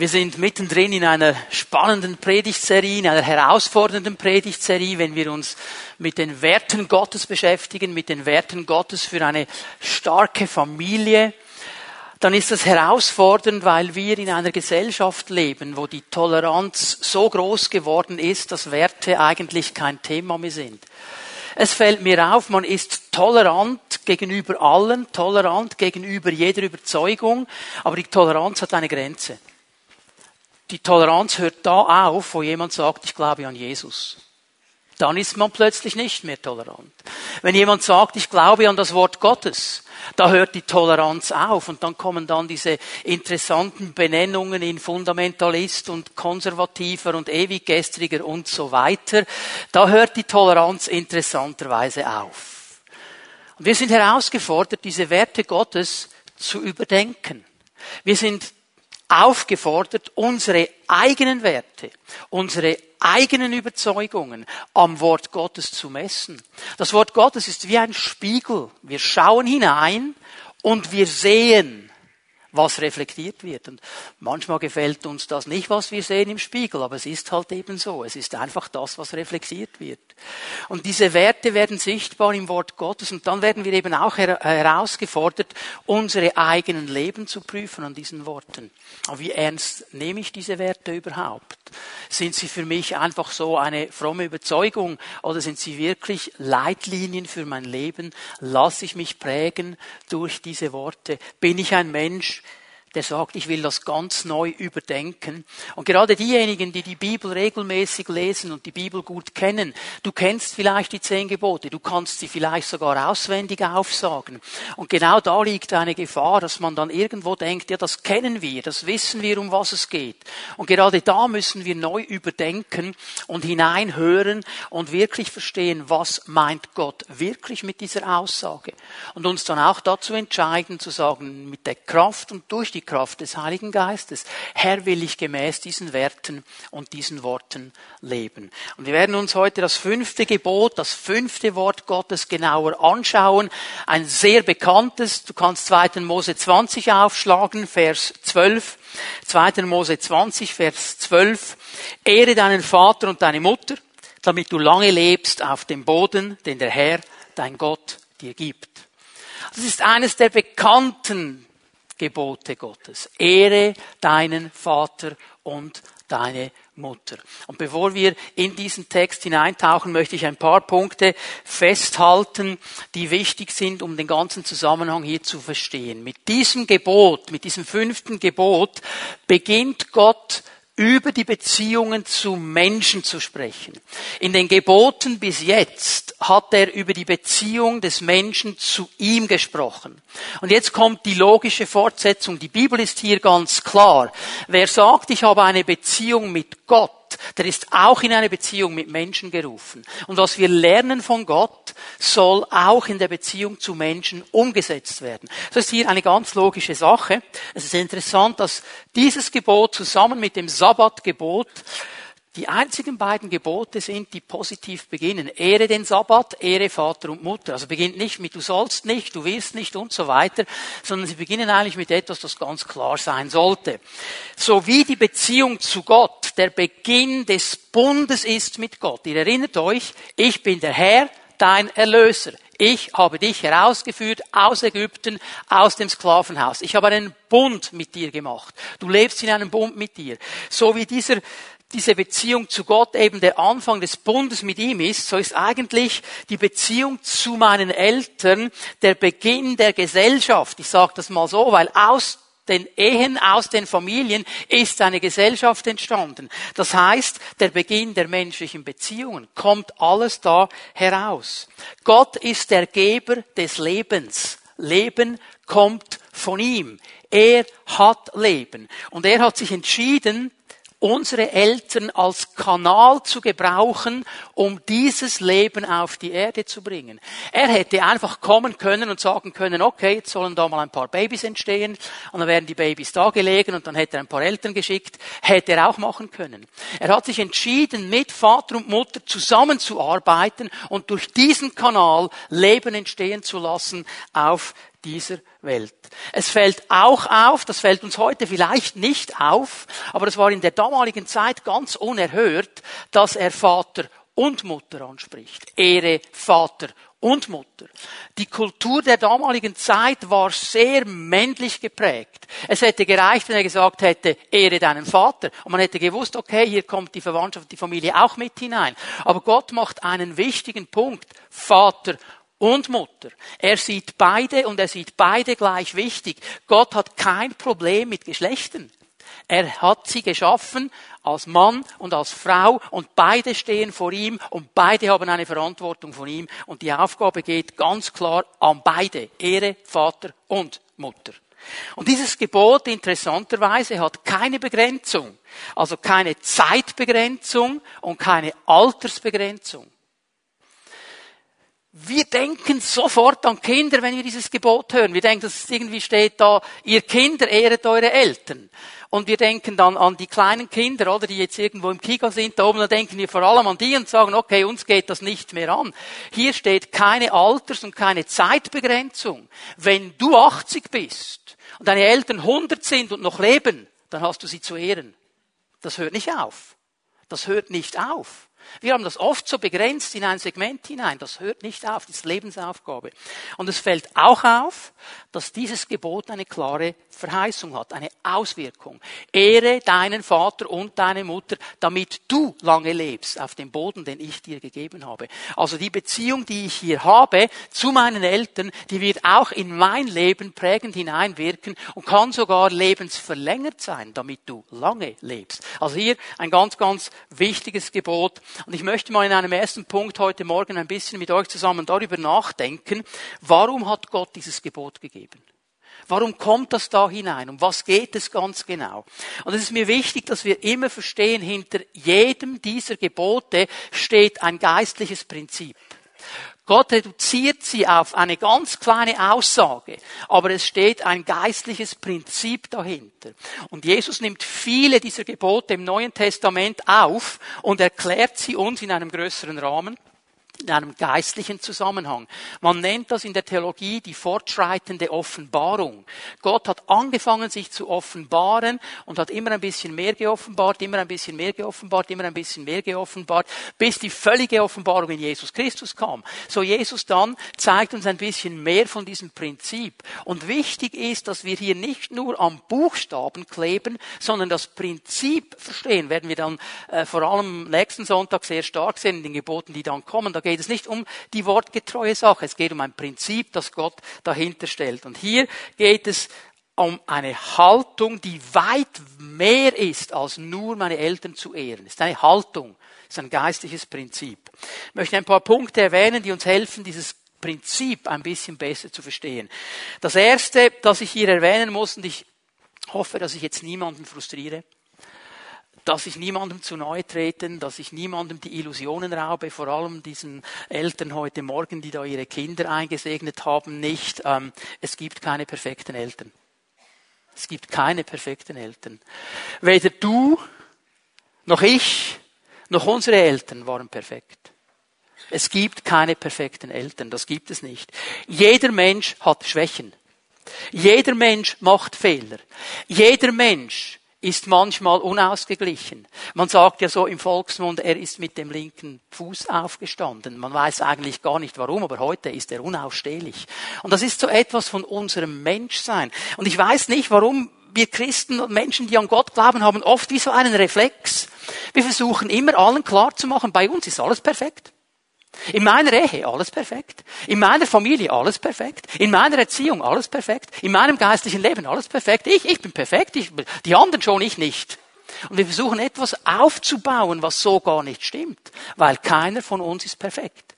Wir sind mittendrin in einer spannenden Predigtserie, in einer herausfordernden Predigtserie, wenn wir uns mit den Werten Gottes beschäftigen, mit den Werten Gottes für eine starke Familie. Dann ist das herausfordernd, weil wir in einer Gesellschaft leben, wo die Toleranz so groß geworden ist, dass Werte eigentlich kein Thema mehr sind. Es fällt mir auf, man ist tolerant gegenüber allen, tolerant gegenüber jeder Überzeugung, aber die Toleranz hat eine Grenze. Die Toleranz hört da auf, wo jemand sagt, ich glaube an Jesus. Dann ist man plötzlich nicht mehr tolerant. Wenn jemand sagt, ich glaube an das Wort Gottes, da hört die Toleranz auf und dann kommen dann diese interessanten Benennungen in Fundamentalist und konservativer und ewiggestriger und so weiter. Da hört die Toleranz interessanterweise auf. Und wir sind herausgefordert, diese Werte Gottes zu überdenken. Wir sind aufgefordert, unsere eigenen Werte, unsere eigenen Überzeugungen am Wort Gottes zu messen. Das Wort Gottes ist wie ein Spiegel. Wir schauen hinein und wir sehen, was reflektiert wird. Und manchmal gefällt uns das nicht, was wir sehen im Spiegel, aber es ist halt eben so. Es ist einfach das, was reflektiert wird. Und diese Werte werden sichtbar im Wort Gottes und dann werden wir eben auch herausgefordert, unsere eigenen Leben zu prüfen an diesen Worten. Aber wie ernst nehme ich diese Werte überhaupt? Sind sie für mich einfach so eine fromme Überzeugung oder sind sie wirklich Leitlinien für mein Leben? Lasse ich mich prägen durch diese Worte? Bin ich ein Mensch, der sagt, ich will das ganz neu überdenken. Und gerade diejenigen, die die Bibel regelmäßig lesen und die Bibel gut kennen, du kennst vielleicht die zehn Gebote, du kannst sie vielleicht sogar auswendig aufsagen. Und genau da liegt eine Gefahr, dass man dann irgendwo denkt, ja, das kennen wir, das wissen wir, um was es geht. Und gerade da müssen wir neu überdenken und hineinhören und wirklich verstehen, was meint Gott wirklich mit dieser Aussage. Und uns dann auch dazu entscheiden, zu sagen, mit der Kraft und durch die die Kraft des Heiligen Geistes. Herr, will ich gemäß diesen Werten und diesen Worten leben. Und wir werden uns heute das fünfte Gebot, das fünfte Wort Gottes genauer anschauen. Ein sehr bekanntes, du kannst 2. Mose 20 aufschlagen, Vers 12. 2. Mose 20, Vers 12. Ehre deinen Vater und deine Mutter, damit du lange lebst auf dem Boden, den der Herr, dein Gott, dir gibt. Das ist eines der bekannten Gebote Gottes. Ehre deinen Vater und deine Mutter. Und bevor wir in diesen Text hineintauchen, möchte ich ein paar Punkte festhalten, die wichtig sind, um den ganzen Zusammenhang hier zu verstehen. Mit diesem Gebot, mit diesem fünften Gebot beginnt Gott über die Beziehungen zu Menschen zu sprechen. In den Geboten bis jetzt hat er über die Beziehung des Menschen zu ihm gesprochen. Und jetzt kommt die logische Fortsetzung. Die Bibel ist hier ganz klar. Wer sagt, ich habe eine Beziehung mit Gott, der ist auch in eine Beziehung mit Menschen gerufen. Und was wir lernen von Gott, soll auch in der Beziehung zu Menschen umgesetzt werden. Das ist hier eine ganz logische Sache. Es ist interessant, dass dieses Gebot zusammen mit dem Sabbatgebot die einzigen beiden Gebote sind, die positiv beginnen. Ehre den Sabbat, Ehre Vater und Mutter. Also beginnt nicht mit du sollst nicht, du wirst nicht und so weiter, sondern sie beginnen eigentlich mit etwas, das ganz klar sein sollte. So wie die Beziehung zu Gott der Beginn des Bundes ist mit Gott. Ihr erinnert euch, ich bin der Herr, dein Erlöser. Ich habe dich herausgeführt aus Ägypten, aus dem Sklavenhaus. Ich habe einen Bund mit dir gemacht. Du lebst in einem Bund mit dir. So wie dieser diese Beziehung zu Gott eben der Anfang des Bundes mit ihm ist, so ist eigentlich die Beziehung zu meinen Eltern der Beginn der Gesellschaft. Ich sage das mal so, weil aus den Ehen, aus den Familien ist eine Gesellschaft entstanden. Das heißt, der Beginn der menschlichen Beziehungen kommt alles da heraus. Gott ist der Geber des Lebens. Leben kommt von ihm. Er hat Leben. Und er hat sich entschieden, unsere Eltern als Kanal zu gebrauchen, um dieses Leben auf die Erde zu bringen. Er hätte einfach kommen können und sagen können, okay, jetzt sollen da mal ein paar Babys entstehen und dann werden die Babys da gelegen und dann hätte er ein paar Eltern geschickt. Hätte er auch machen können. Er hat sich entschieden, mit Vater und Mutter zusammenzuarbeiten und durch diesen Kanal Leben entstehen zu lassen auf dieser Welt. Es fällt auch auf, das fällt uns heute vielleicht nicht auf, aber es war in der damaligen Zeit ganz unerhört, dass er Vater und Mutter anspricht. Ehre Vater und Mutter. Die Kultur der damaligen Zeit war sehr männlich geprägt. Es hätte gereicht, wenn er gesagt hätte, ehre deinen Vater. Und man hätte gewusst, okay, hier kommt die Verwandtschaft, die Familie auch mit hinein. Aber Gott macht einen wichtigen Punkt. Vater und Mutter. Er sieht beide und er sieht beide gleich wichtig. Gott hat kein Problem mit Geschlechtern. Er hat sie geschaffen als Mann und als Frau und beide stehen vor ihm und beide haben eine Verantwortung von ihm und die Aufgabe geht ganz klar an beide. Ehre, Vater und Mutter. Und dieses Gebot interessanterweise hat keine Begrenzung, also keine Zeitbegrenzung und keine Altersbegrenzung. Wir denken sofort an Kinder, wenn wir dieses Gebot hören. Wir denken, dass es irgendwie steht da, ihr Kinder ehret eure Eltern. Und wir denken dann an die kleinen Kinder, oder, die jetzt irgendwo im Kika sind, da oben, da denken wir vor allem an die und sagen, okay, uns geht das nicht mehr an. Hier steht keine Alters- und keine Zeitbegrenzung. Wenn du 80 bist und deine Eltern 100 sind und noch leben, dann hast du sie zu ehren. Das hört nicht auf. Das hört nicht auf. Wir haben das oft so begrenzt in ein Segment hinein. Das hört nicht auf, das ist Lebensaufgabe. Und es fällt auch auf, dass dieses Gebot eine klare Verheißung hat, eine Auswirkung. Ehre deinen Vater und deine Mutter, damit du lange lebst auf dem Boden, den ich dir gegeben habe. Also die Beziehung, die ich hier habe zu meinen Eltern, die wird auch in mein Leben prägend hineinwirken und kann sogar lebensverlängert sein, damit du lange lebst. Also hier ein ganz, ganz wichtiges Gebot. Und ich möchte mal in einem ersten Punkt heute Morgen ein bisschen mit euch zusammen darüber nachdenken, warum hat Gott dieses Gebot gegeben? Warum kommt das da hinein? Um was geht es ganz genau? Und es ist mir wichtig, dass wir immer verstehen, hinter jedem dieser Gebote steht ein geistliches Prinzip. Gott reduziert sie auf eine ganz kleine Aussage, aber es steht ein geistliches Prinzip dahinter. Und Jesus nimmt viele dieser Gebote im Neuen Testament auf und erklärt sie uns in einem größeren Rahmen in einem geistlichen Zusammenhang. Man nennt das in der Theologie die fortschreitende Offenbarung. Gott hat angefangen, sich zu offenbaren und hat immer ein bisschen mehr geoffenbart, immer ein bisschen mehr geoffenbart, immer ein bisschen mehr geoffenbart, bis die völlige Offenbarung in Jesus Christus kam. So Jesus dann zeigt uns ein bisschen mehr von diesem Prinzip. Und wichtig ist, dass wir hier nicht nur am Buchstaben kleben, sondern das Prinzip verstehen. Werden wir dann äh, vor allem nächsten Sonntag sehr stark sehen in den Geboten, die dann kommen. Da geht es nicht um die wortgetreue Sache, es geht um ein Prinzip, das Gott dahinter stellt. Und hier geht es um eine Haltung, die weit mehr ist, als nur meine Eltern zu ehren. Es ist eine Haltung, es ist ein geistliches Prinzip. Ich möchte ein paar Punkte erwähnen, die uns helfen, dieses Prinzip ein bisschen besser zu verstehen. Das erste, das ich hier erwähnen muss, und ich hoffe, dass ich jetzt niemanden frustriere, dass ich niemandem zu nahe treten, dass ich niemandem die Illusionen raube, vor allem diesen Eltern heute Morgen, die da ihre Kinder eingesegnet haben, nicht. Ähm, es gibt keine perfekten Eltern. Es gibt keine perfekten Eltern. Weder du, noch ich, noch unsere Eltern waren perfekt. Es gibt keine perfekten Eltern, das gibt es nicht. Jeder Mensch hat Schwächen. Jeder Mensch macht Fehler. Jeder Mensch ist manchmal unausgeglichen. Man sagt ja so im Volksmund, er ist mit dem linken Fuß aufgestanden. Man weiß eigentlich gar nicht warum, aber heute ist er unausstehlich. Und das ist so etwas von unserem Menschsein. Und ich weiß nicht, warum wir Christen und Menschen, die an Gott glauben, haben oft wie so einen Reflex. Wir versuchen immer allen klarzumachen, bei uns ist alles perfekt. In meiner Ehe alles perfekt. In meiner Familie alles perfekt. In meiner Erziehung alles perfekt. In meinem geistlichen Leben alles perfekt. Ich, ich bin perfekt. Ich, die anderen schon, ich nicht. Und wir versuchen etwas aufzubauen, was so gar nicht stimmt. Weil keiner von uns ist perfekt.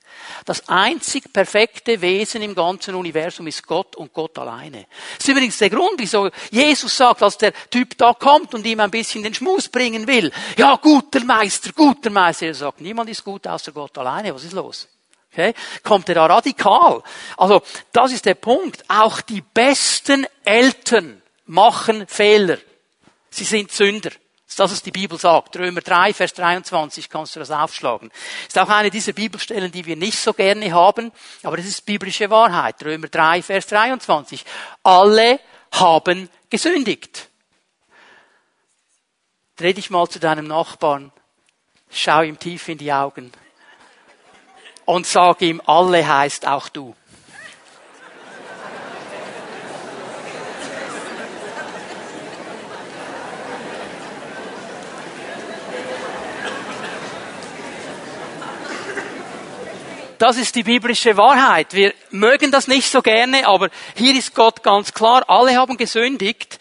Das einzig perfekte Wesen im ganzen Universum ist Gott und Gott alleine. Das ist übrigens der Grund, wieso Jesus sagt, als der Typ da kommt und ihm ein bisschen den Schmus bringen will. Ja, guter Meister, guter Meister. Er sagt, niemand ist gut außer Gott alleine. Was ist los? Okay? Kommt er da radikal? Also, das ist der Punkt. Auch die besten Eltern machen Fehler. Sie sind Sünder. Das ist, was die Bibel sagt. Römer 3, Vers 23 kannst du das aufschlagen. Ist auch eine dieser Bibelstellen, die wir nicht so gerne haben, aber das ist biblische Wahrheit. Römer 3, Vers 23. Alle haben gesündigt. Dreh dich mal zu deinem Nachbarn, schau ihm tief in die Augen und sag ihm, alle heißt auch du. Das ist die biblische Wahrheit. Wir mögen das nicht so gerne, aber hier ist Gott ganz klar. Alle haben gesündigt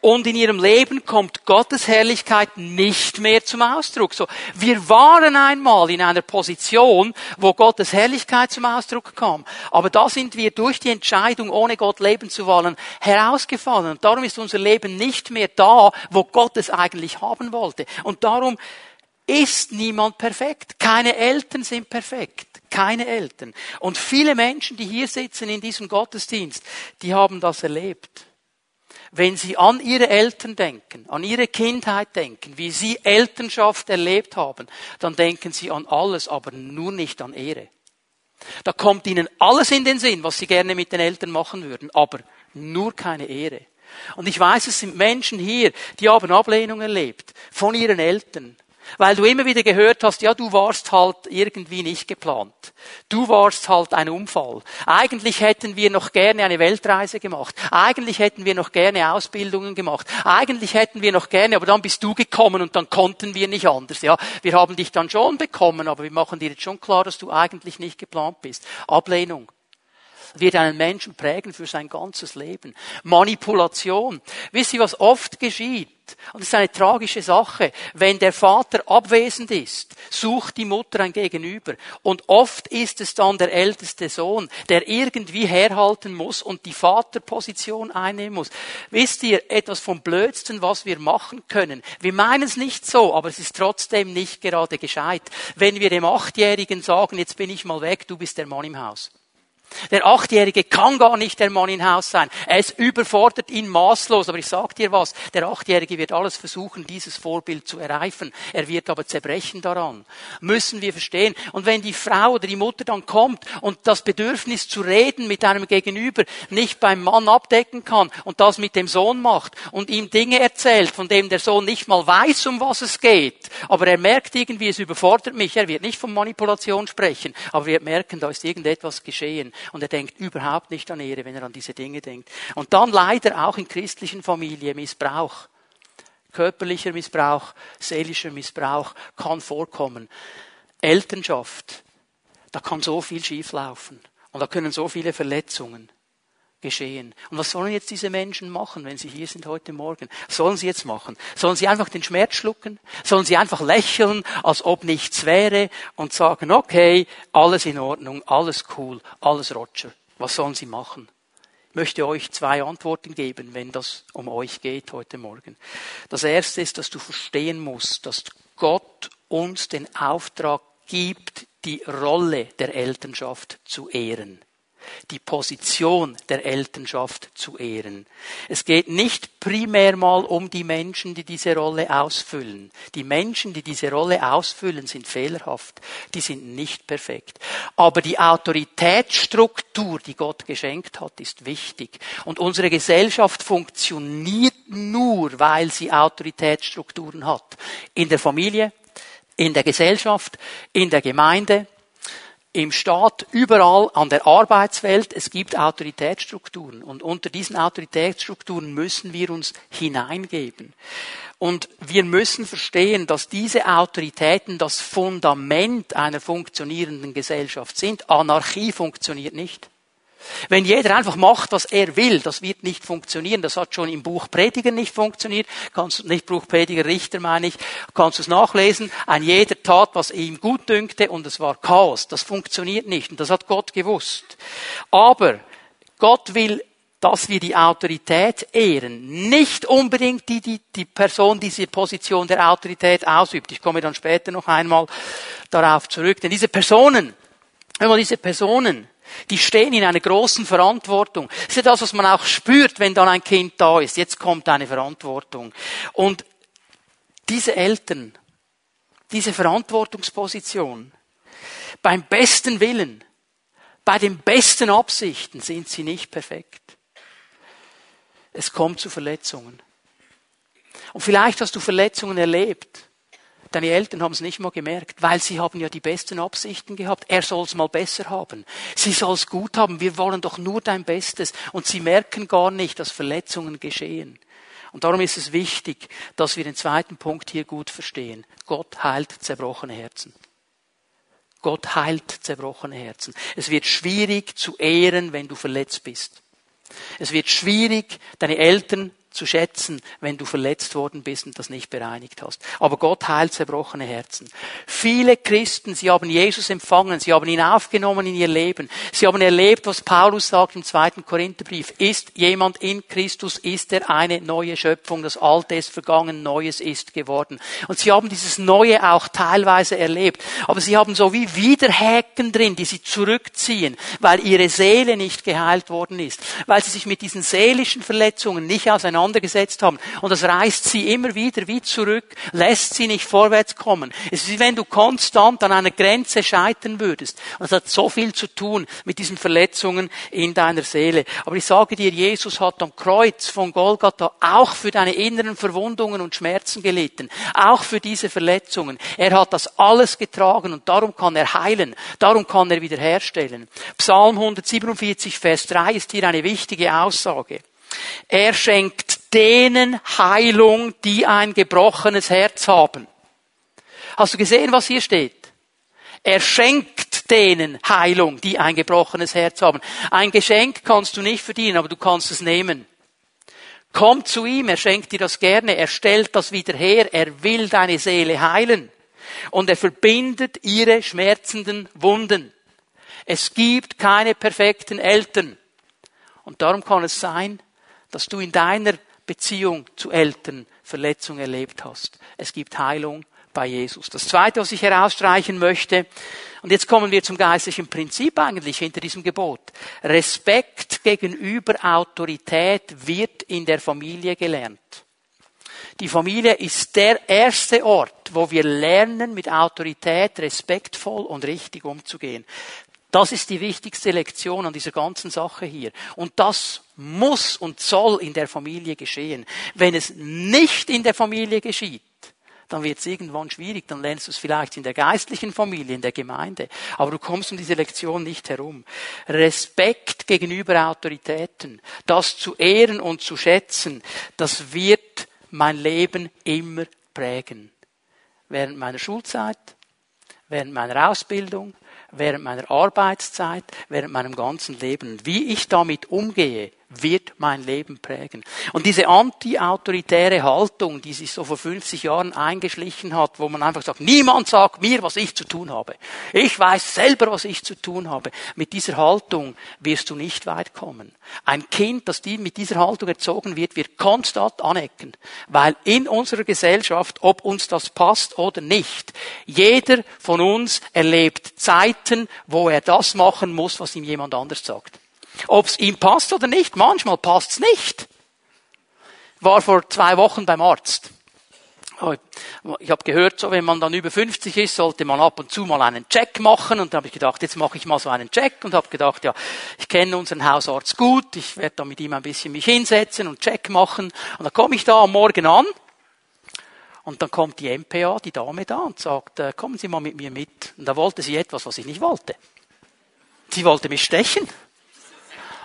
und in ihrem Leben kommt Gottes Herrlichkeit nicht mehr zum Ausdruck. So, wir waren einmal in einer Position, wo Gottes Herrlichkeit zum Ausdruck kam. Aber da sind wir durch die Entscheidung, ohne Gott leben zu wollen, herausgefallen. Und darum ist unser Leben nicht mehr da, wo Gott es eigentlich haben wollte. Und darum ist niemand perfekt. Keine Eltern sind perfekt keine Eltern. Und viele Menschen, die hier sitzen in diesem Gottesdienst, die haben das erlebt. Wenn sie an ihre Eltern denken, an ihre Kindheit denken, wie sie Elternschaft erlebt haben, dann denken sie an alles, aber nur nicht an Ehre. Da kommt ihnen alles in den Sinn, was sie gerne mit den Eltern machen würden, aber nur keine Ehre. Und ich weiß, es sind Menschen hier, die haben Ablehnung erlebt von ihren Eltern, weil du immer wieder gehört hast, ja, du warst halt irgendwie nicht geplant. Du warst halt ein Unfall. Eigentlich hätten wir noch gerne eine Weltreise gemacht. Eigentlich hätten wir noch gerne Ausbildungen gemacht. Eigentlich hätten wir noch gerne, aber dann bist du gekommen und dann konnten wir nicht anders. Ja, wir haben dich dann schon bekommen, aber wir machen dir jetzt schon klar, dass du eigentlich nicht geplant bist. Ablehnung wird einen Menschen prägen für sein ganzes Leben. Manipulation. Wisst ihr, was oft geschieht? Und es ist eine tragische Sache. Wenn der Vater abwesend ist, sucht die Mutter ein Gegenüber. Und oft ist es dann der älteste Sohn, der irgendwie herhalten muss und die Vaterposition einnehmen muss. Wisst ihr, etwas vom Blödsten, was wir machen können. Wir meinen es nicht so, aber es ist trotzdem nicht gerade gescheit. Wenn wir dem Achtjährigen sagen, jetzt bin ich mal weg, du bist der Mann im Haus. Der Achtjährige kann gar nicht der Mann im Haus sein. Es überfordert ihn maßlos. Aber ich sag dir was, der Achtjährige wird alles versuchen, dieses Vorbild zu erreifen. Er wird aber zerbrechen daran. Müssen wir verstehen. Und wenn die Frau oder die Mutter dann kommt und das Bedürfnis zu reden mit einem Gegenüber nicht beim Mann abdecken kann und das mit dem Sohn macht und ihm Dinge erzählt, von dem der Sohn nicht mal weiß, um was es geht, aber er merkt irgendwie, es überfordert mich. Er wird nicht von Manipulation sprechen, aber wir merken, da ist irgendetwas geschehen und er denkt überhaupt nicht an Ehre, wenn er an diese Dinge denkt. Und dann leider auch in christlichen Familien Missbrauch. Körperlicher Missbrauch, seelischer Missbrauch kann vorkommen. Elternschaft, da kann so viel schieflaufen und da können so viele Verletzungen geschehen. Und was sollen jetzt diese Menschen machen, wenn sie hier sind heute Morgen? Was sollen sie jetzt machen? Sollen sie einfach den Schmerz schlucken? Sollen sie einfach lächeln, als ob nichts wäre und sagen, okay, alles in Ordnung, alles cool, alles Roger. Was sollen sie machen? Ich möchte euch zwei Antworten geben, wenn das um euch geht heute Morgen. Das erste ist, dass du verstehen musst, dass Gott uns den Auftrag gibt, die Rolle der Elternschaft zu ehren die Position der Elternschaft zu ehren. Es geht nicht primär mal um die Menschen, die diese Rolle ausfüllen. Die Menschen, die diese Rolle ausfüllen, sind fehlerhaft. Die sind nicht perfekt. Aber die Autoritätsstruktur, die Gott geschenkt hat, ist wichtig. Und unsere Gesellschaft funktioniert nur, weil sie Autoritätsstrukturen hat. In der Familie, in der Gesellschaft, in der Gemeinde, im Staat, überall an der Arbeitswelt, es gibt Autoritätsstrukturen. Und unter diesen Autoritätsstrukturen müssen wir uns hineingeben. Und wir müssen verstehen, dass diese Autoritäten das Fundament einer funktionierenden Gesellschaft sind. Anarchie funktioniert nicht. Wenn jeder einfach macht, was er will, das wird nicht funktionieren. Das hat schon im Buch Prediger nicht funktioniert. Kannst nicht Buch Prediger Richter meine ich. Kannst du es nachlesen? Ein jeder tat, was ihm gut dünkte und es war Chaos. Das funktioniert nicht und das hat Gott gewusst. Aber Gott will dass wir die Autorität ehren. Nicht unbedingt die, die, die Person diese Position der Autorität ausübt. Ich komme dann später noch einmal darauf zurück. Denn diese Personen, wenn man diese Personen die stehen in einer großen Verantwortung. Das ist das, was man auch spürt, wenn dann ein Kind da ist. Jetzt kommt eine Verantwortung. Und diese Eltern, diese Verantwortungsposition, beim besten Willen, bei den besten Absichten sind sie nicht perfekt. Es kommt zu Verletzungen. Und vielleicht hast du Verletzungen erlebt. Deine Eltern haben es nicht mal gemerkt, weil sie haben ja die besten Absichten gehabt. Er soll es mal besser haben. Sie soll es gut haben. Wir wollen doch nur dein Bestes. Und sie merken gar nicht, dass Verletzungen geschehen. Und darum ist es wichtig, dass wir den zweiten Punkt hier gut verstehen. Gott heilt zerbrochene Herzen. Gott heilt zerbrochene Herzen. Es wird schwierig zu ehren, wenn du verletzt bist. Es wird schwierig, deine Eltern zu schätzen, wenn du verletzt worden bist und das nicht bereinigt hast. Aber Gott heilt zerbrochene Herzen. Viele Christen, sie haben Jesus empfangen, sie haben ihn aufgenommen in ihr Leben. Sie haben erlebt, was Paulus sagt im zweiten Korintherbrief. Ist jemand in Christus, ist er eine neue Schöpfung. Das Alte ist vergangen, Neues ist geworden. Und sie haben dieses Neue auch teilweise erlebt. Aber sie haben so wie Widerhäken drin, die sie zurückziehen, weil ihre Seele nicht geheilt worden ist. Weil sie sich mit diesen seelischen Verletzungen nicht auseinander auseinandergesetzt haben. Und das reißt sie immer wieder wie zurück, lässt sie nicht vorwärts kommen. Es ist wie wenn du konstant an einer Grenze scheitern würdest. Und das hat so viel zu tun mit diesen Verletzungen in deiner Seele. Aber ich sage dir, Jesus hat am Kreuz von Golgatha auch für deine inneren Verwundungen und Schmerzen gelitten. Auch für diese Verletzungen. Er hat das alles getragen und darum kann er heilen. Darum kann er wiederherstellen. Psalm 147, Vers 3 ist hier eine wichtige Aussage. Er schenkt denen Heilung, die ein gebrochenes Herz haben. Hast du gesehen, was hier steht? Er schenkt denen Heilung, die ein gebrochenes Herz haben. Ein Geschenk kannst du nicht verdienen, aber du kannst es nehmen. Komm zu ihm, er schenkt dir das gerne, er stellt das wieder her, er will deine Seele heilen. Und er verbindet ihre schmerzenden Wunden. Es gibt keine perfekten Eltern. Und darum kann es sein, dass du in deiner Beziehung zu Eltern Verletzung erlebt hast. Es gibt Heilung bei Jesus. Das zweite, was ich herausstreichen möchte, und jetzt kommen wir zum geistlichen Prinzip eigentlich hinter diesem Gebot. Respekt gegenüber Autorität wird in der Familie gelernt. Die Familie ist der erste Ort, wo wir lernen, mit Autorität respektvoll und richtig umzugehen. Das ist die wichtigste Lektion an dieser ganzen Sache hier. Und das muss und soll in der Familie geschehen. Wenn es nicht in der Familie geschieht, dann wird es irgendwann schwierig, dann lernst du es vielleicht in der geistlichen Familie, in der Gemeinde. Aber du kommst um diese Lektion nicht herum. Respekt gegenüber Autoritäten, das zu ehren und zu schätzen, das wird mein Leben immer prägen. Während meiner Schulzeit, während meiner Ausbildung, während meiner Arbeitszeit, während meinem ganzen Leben. Wie ich damit umgehe, wird mein Leben prägen. Und diese anti-autoritäre Haltung, die sich so vor 50 Jahren eingeschlichen hat, wo man einfach sagt, niemand sagt mir, was ich zu tun habe. Ich weiß selber, was ich zu tun habe. Mit dieser Haltung wirst du nicht weit kommen. Ein Kind, das mit dieser Haltung erzogen wird, wird konstant anecken. Weil in unserer Gesellschaft, ob uns das passt oder nicht, jeder von uns erlebt Zeiten, wo er das machen muss, was ihm jemand anders sagt. Ob es ihm passt oder nicht, manchmal passt es nicht. War vor zwei Wochen beim Arzt. Ich habe gehört, so wenn man dann über 50 ist, sollte man ab und zu mal einen Check machen. Und da habe ich gedacht, jetzt mache ich mal so einen Check und habe gedacht, ja, ich kenne unseren Hausarzt gut, ich werde da mit ihm ein bisschen mich hinsetzen und Check machen. Und dann komme ich da am Morgen an und dann kommt die MPA, die Dame da und sagt, äh, kommen Sie mal mit mir mit. Und da wollte sie etwas, was ich nicht wollte. Sie wollte mich stechen.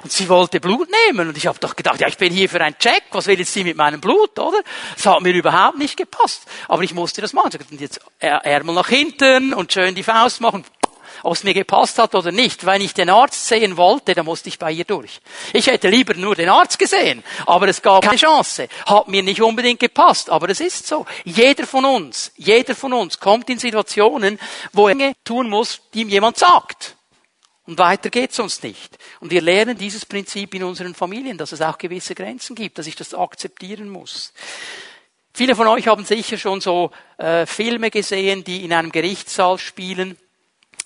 Und sie wollte Blut nehmen. Und ich habe doch gedacht, ja, ich bin hier für einen Check. Was will jetzt sie mit meinem Blut, oder? Das hat mir überhaupt nicht gepasst. Aber ich musste das machen. Und jetzt Ärmel nach hinten und schön die Faust machen. Ob es mir gepasst hat oder nicht. Wenn ich den Arzt sehen wollte, dann musste ich bei ihr durch. Ich hätte lieber nur den Arzt gesehen. Aber es gab keine Chance. Hat mir nicht unbedingt gepasst. Aber es ist so. Jeder von uns, jeder von uns kommt in Situationen, wo er Dinge tun muss, die ihm jemand sagt. Und weiter geht's uns nicht. Und wir lernen dieses Prinzip in unseren Familien, dass es auch gewisse Grenzen gibt, dass ich das akzeptieren muss. Viele von euch haben sicher schon so äh, Filme gesehen, die in einem Gerichtssaal spielen.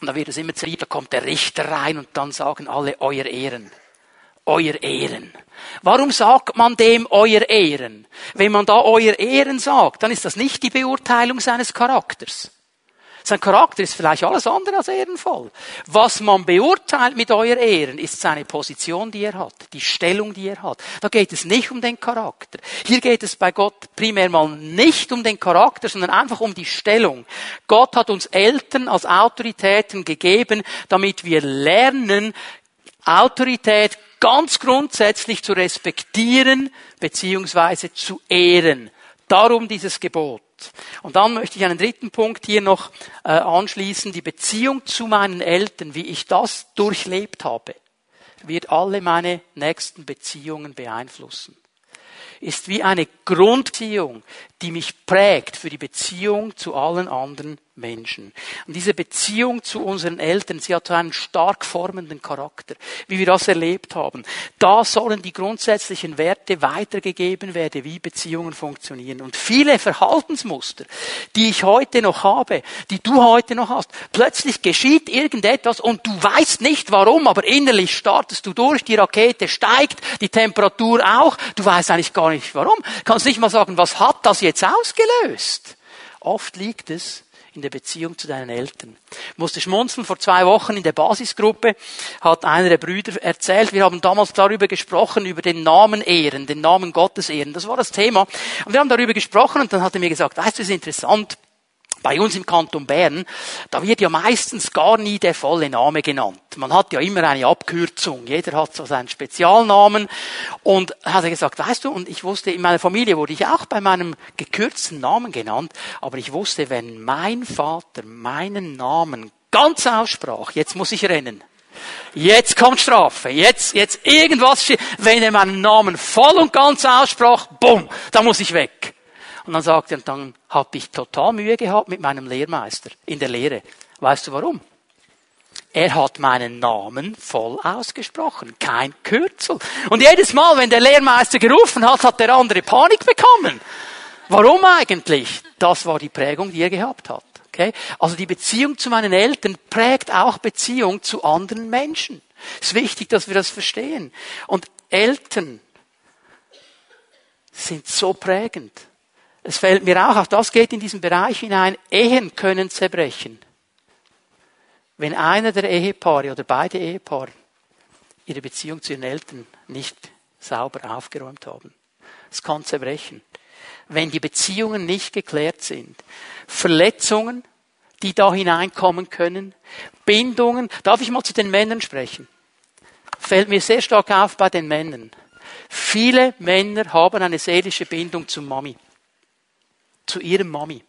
Und da wird es immer zerrieben, da kommt der Richter rein und dann sagen alle Euer Ehren. euer Ehren. Warum sagt man dem euer Ehren? Wenn man da euer Ehren sagt, dann ist das nicht die Beurteilung seines Charakters. Sein Charakter ist vielleicht alles andere als ehrenvoll. Was man beurteilt mit euer Ehren, ist seine Position, die er hat, die Stellung, die er hat. Da geht es nicht um den Charakter. Hier geht es bei Gott primär mal nicht um den Charakter, sondern einfach um die Stellung. Gott hat uns Eltern als Autoritäten gegeben, damit wir lernen, Autorität ganz grundsätzlich zu respektieren beziehungsweise zu ehren. Darum dieses Gebot. Und dann möchte ich einen dritten Punkt hier noch äh, anschließen. Die Beziehung zu meinen Eltern, wie ich das durchlebt habe, wird alle meine nächsten Beziehungen beeinflussen. Ist wie eine Grundbeziehung, die mich prägt für die Beziehung zu allen anderen Menschen. Und diese Beziehung zu unseren Eltern, sie hat einen stark formenden Charakter, wie wir das erlebt haben. Da sollen die grundsätzlichen Werte weitergegeben werden, wie Beziehungen funktionieren. Und viele Verhaltensmuster, die ich heute noch habe, die du heute noch hast, plötzlich geschieht irgendetwas und du weißt nicht warum, aber innerlich startest du durch, die Rakete steigt, die Temperatur auch, du weißt eigentlich gar nicht warum. Kannst nicht mal sagen, was hat das jetzt ausgelöst? Oft liegt es in der Beziehung zu deinen Eltern. Ich musste schmunzeln, vor zwei Wochen in der Basisgruppe hat einer der Brüder erzählt, wir haben damals darüber gesprochen, über den Namen ehren, den Namen Gottes ehren. Das war das Thema. Und wir haben darüber gesprochen und dann hat er mir gesagt, weißt du, es ist interessant, bei uns im Kanton Bern, da wird ja meistens gar nie der volle Name genannt. Man hat ja immer eine Abkürzung. Jeder hat so seinen Spezialnamen. Und hat er gesagt, weißt du, und ich wusste, in meiner Familie wurde ich auch bei meinem gekürzten Namen genannt, aber ich wusste, wenn mein Vater meinen Namen ganz aussprach, jetzt muss ich rennen. Jetzt kommt Strafe. Jetzt, jetzt irgendwas, wenn er meinen Namen voll und ganz aussprach, bumm, da muss ich weg. Und dann sagt er, dann habe ich total Mühe gehabt mit meinem Lehrmeister in der Lehre. Weißt du warum? Er hat meinen Namen voll ausgesprochen, kein Kürzel. Und jedes Mal, wenn der Lehrmeister gerufen hat, hat der andere Panik bekommen. Warum eigentlich? Das war die Prägung, die er gehabt hat. Okay? Also die Beziehung zu meinen Eltern prägt auch Beziehung zu anderen Menschen. Es ist wichtig, dass wir das verstehen. Und Eltern sind so prägend. Es fällt mir auch, auch das geht in diesen Bereich hinein, Ehen können zerbrechen. Wenn einer der Ehepaare oder beide Ehepaare ihre Beziehung zu ihren Eltern nicht sauber aufgeräumt haben. Es kann zerbrechen. Wenn die Beziehungen nicht geklärt sind. Verletzungen, die da hineinkommen können. Bindungen. Darf ich mal zu den Männern sprechen? Fällt mir sehr stark auf bei den Männern. Viele Männer haben eine seelische Bindung zu Mami zu ihrem Mami.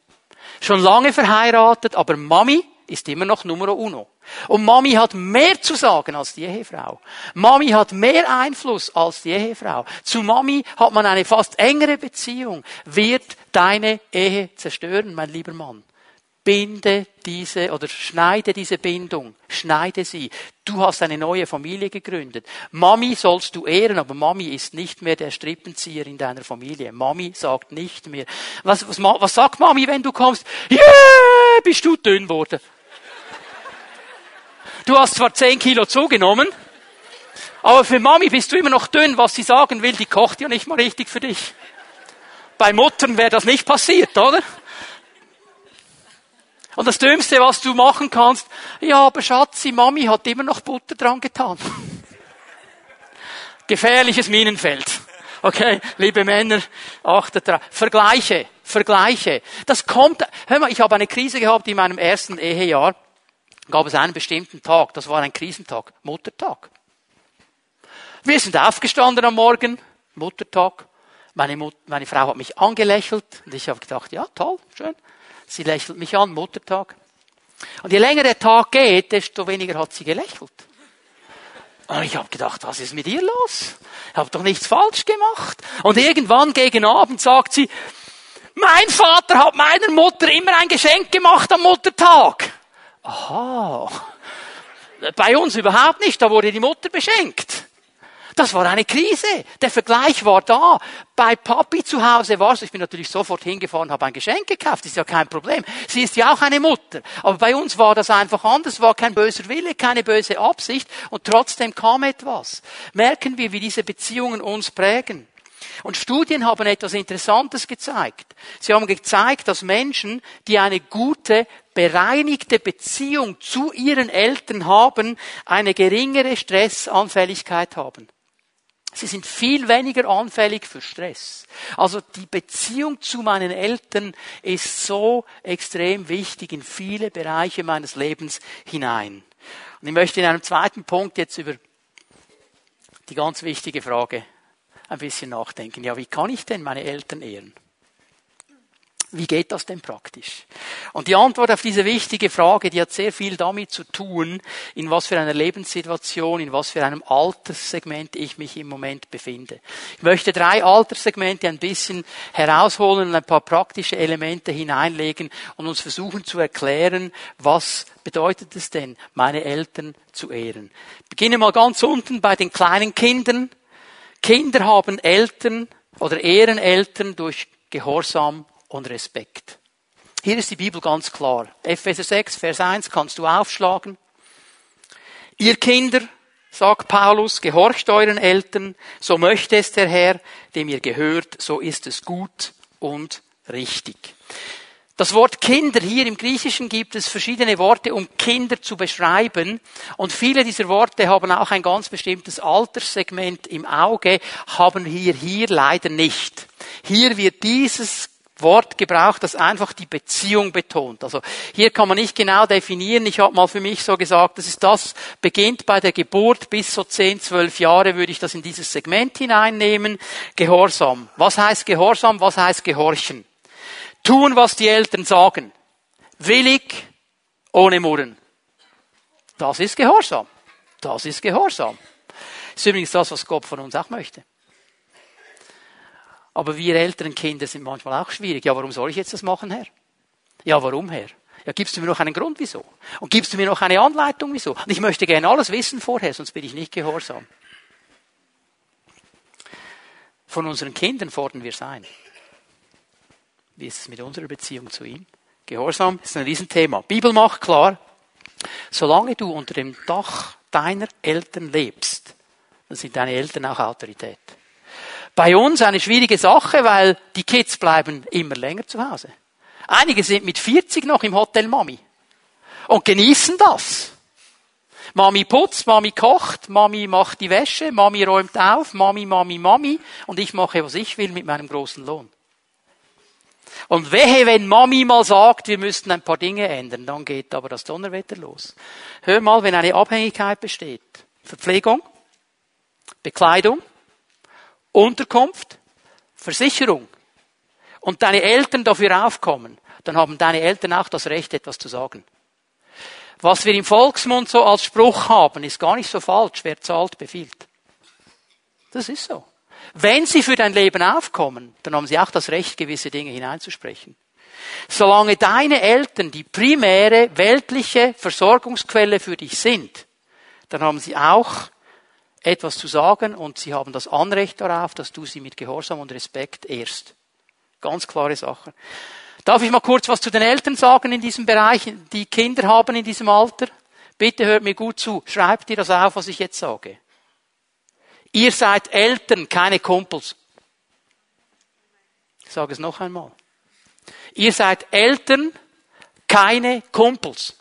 Schon lange verheiratet, aber Mami ist immer noch Numero uno. Und Mami hat mehr zu sagen als die Ehefrau. Mami hat mehr Einfluss als die Ehefrau. Zu Mami hat man eine fast engere Beziehung. Wird deine Ehe zerstören, mein lieber Mann binde diese oder schneide diese Bindung, schneide sie. Du hast eine neue Familie gegründet. Mami sollst du ehren, aber Mami ist nicht mehr der Strippenzieher in deiner Familie. Mami sagt nicht mehr. Was, was, was sagt Mami, wenn du kommst? Yeah, bist du dünn worden. Du hast zwar zehn Kilo zugenommen, aber für Mami bist du immer noch dünn. Was sie sagen will, die kocht ja nicht mal richtig für dich. Bei Muttern wäre das nicht passiert, oder? Und das Dümmste, was du machen kannst, ja, aber Schatzi, Mami hat immer noch Butter dran getan. Gefährliches Minenfeld. Okay, liebe Männer, achtet darauf. Vergleiche, Vergleiche. Das kommt, hör mal, ich habe eine Krise gehabt in meinem ersten Ehejahr. Gab es einen bestimmten Tag, das war ein Krisentag, Muttertag. Wir sind aufgestanden am Morgen, Muttertag. Meine, Mut, meine Frau hat mich angelächelt und ich habe gedacht, ja, toll, schön. Sie lächelt mich an, Muttertag. Und je länger der Tag geht, desto weniger hat sie gelächelt. Und ich habe gedacht, was ist mit ihr los? Ich habe doch nichts falsch gemacht. Und irgendwann gegen Abend sagt sie, mein Vater hat meiner Mutter immer ein Geschenk gemacht am Muttertag. Aha. Bei uns überhaupt nicht, da wurde die Mutter beschenkt. Das war eine Krise. Der Vergleich war da. Bei Papi zu Hause war es. Ich bin natürlich sofort hingefahren, habe ein Geschenk gekauft. ist ja kein Problem. Sie ist ja auch eine Mutter. Aber bei uns war das einfach anders. War kein böser Wille, keine böse Absicht. Und trotzdem kam etwas. Merken wir, wie diese Beziehungen uns prägen. Und Studien haben etwas Interessantes gezeigt. Sie haben gezeigt, dass Menschen, die eine gute, bereinigte Beziehung zu ihren Eltern haben, eine geringere Stressanfälligkeit haben. Sie sind viel weniger anfällig für Stress. Also die Beziehung zu meinen Eltern ist so extrem wichtig in viele Bereiche meines Lebens hinein. Und ich möchte in einem zweiten Punkt jetzt über die ganz wichtige Frage ein bisschen nachdenken. Ja, wie kann ich denn meine Eltern ehren? Wie geht das denn praktisch? Und die Antwort auf diese wichtige Frage, die hat sehr viel damit zu tun, in was für einer Lebenssituation, in was für einem Alterssegment ich mich im Moment befinde. Ich möchte drei Alterssegmente ein bisschen herausholen und ein paar praktische Elemente hineinlegen und uns versuchen zu erklären, was bedeutet es denn, meine Eltern zu ehren. Ich beginne mal ganz unten bei den kleinen Kindern. Kinder haben Eltern oder ehren Eltern durch Gehorsam und Respekt. Hier ist die Bibel ganz klar. Epheser 6, Vers 1 kannst du aufschlagen. Ihr Kinder, sagt Paulus, gehorcht euren Eltern, so möchte es der Herr, dem ihr gehört, so ist es gut und richtig. Das Wort Kinder hier im Griechischen gibt es verschiedene Worte, um Kinder zu beschreiben. Und viele dieser Worte haben auch ein ganz bestimmtes Alterssegment im Auge, haben wir hier leider nicht. Hier wird dieses Wort gebraucht, das einfach die Beziehung betont. Also hier kann man nicht genau definieren. Ich habe mal für mich so gesagt, das ist das, beginnt bei der Geburt bis so 10, 12 Jahre würde ich das in dieses Segment hineinnehmen. Gehorsam. Was heißt Gehorsam? Was heißt Gehorchen? Tun, was die Eltern sagen. Willig, ohne Murren. Das ist Gehorsam. Das ist Gehorsam. Das ist übrigens das, was Gott von uns auch möchte. Aber wir älteren Kinder sind manchmal auch schwierig. Ja, warum soll ich jetzt das machen, Herr? Ja, warum, Herr? Ja, gibst du mir noch einen Grund, wieso? Und gibst du mir noch eine Anleitung, wieso? Und ich möchte gerne alles wissen vorher, sonst bin ich nicht gehorsam. Von unseren Kindern fordern wir sein. Wie ist es mit unserer Beziehung zu ihm? Gehorsam ist ein Riesenthema. Bibel macht klar, solange du unter dem Dach deiner Eltern lebst, dann sind deine Eltern auch Autorität. Bei uns eine schwierige Sache, weil die Kids bleiben immer länger zu Hause. Einige sind mit 40 noch im Hotel Mami und genießen das. Mami putzt, Mami kocht, Mami macht die Wäsche, Mami räumt auf, Mami, Mami, Mami und ich mache, was ich will mit meinem großen Lohn. Und wehe, wenn Mami mal sagt, wir müssten ein paar Dinge ändern, dann geht aber das Donnerwetter los. Hör mal, wenn eine Abhängigkeit besteht. Verpflegung, Bekleidung, Unterkunft, Versicherung und deine Eltern dafür aufkommen, dann haben deine Eltern auch das Recht, etwas zu sagen. Was wir im Volksmund so als Spruch haben, ist gar nicht so falsch. Wer zahlt, befiehlt. Das ist so. Wenn sie für dein Leben aufkommen, dann haben sie auch das Recht, gewisse Dinge hineinzusprechen. Solange deine Eltern die primäre weltliche Versorgungsquelle für dich sind, dann haben sie auch etwas zu sagen und sie haben das Anrecht darauf, dass du sie mit Gehorsam und Respekt ehrst. Ganz klare Sache. Darf ich mal kurz was zu den Eltern sagen in diesem Bereich, die Kinder haben in diesem Alter? Bitte hört mir gut zu. Schreibt dir das auf, was ich jetzt sage. Ihr seid Eltern, keine Kumpels. Ich sage es noch einmal. Ihr seid Eltern, keine Kumpels.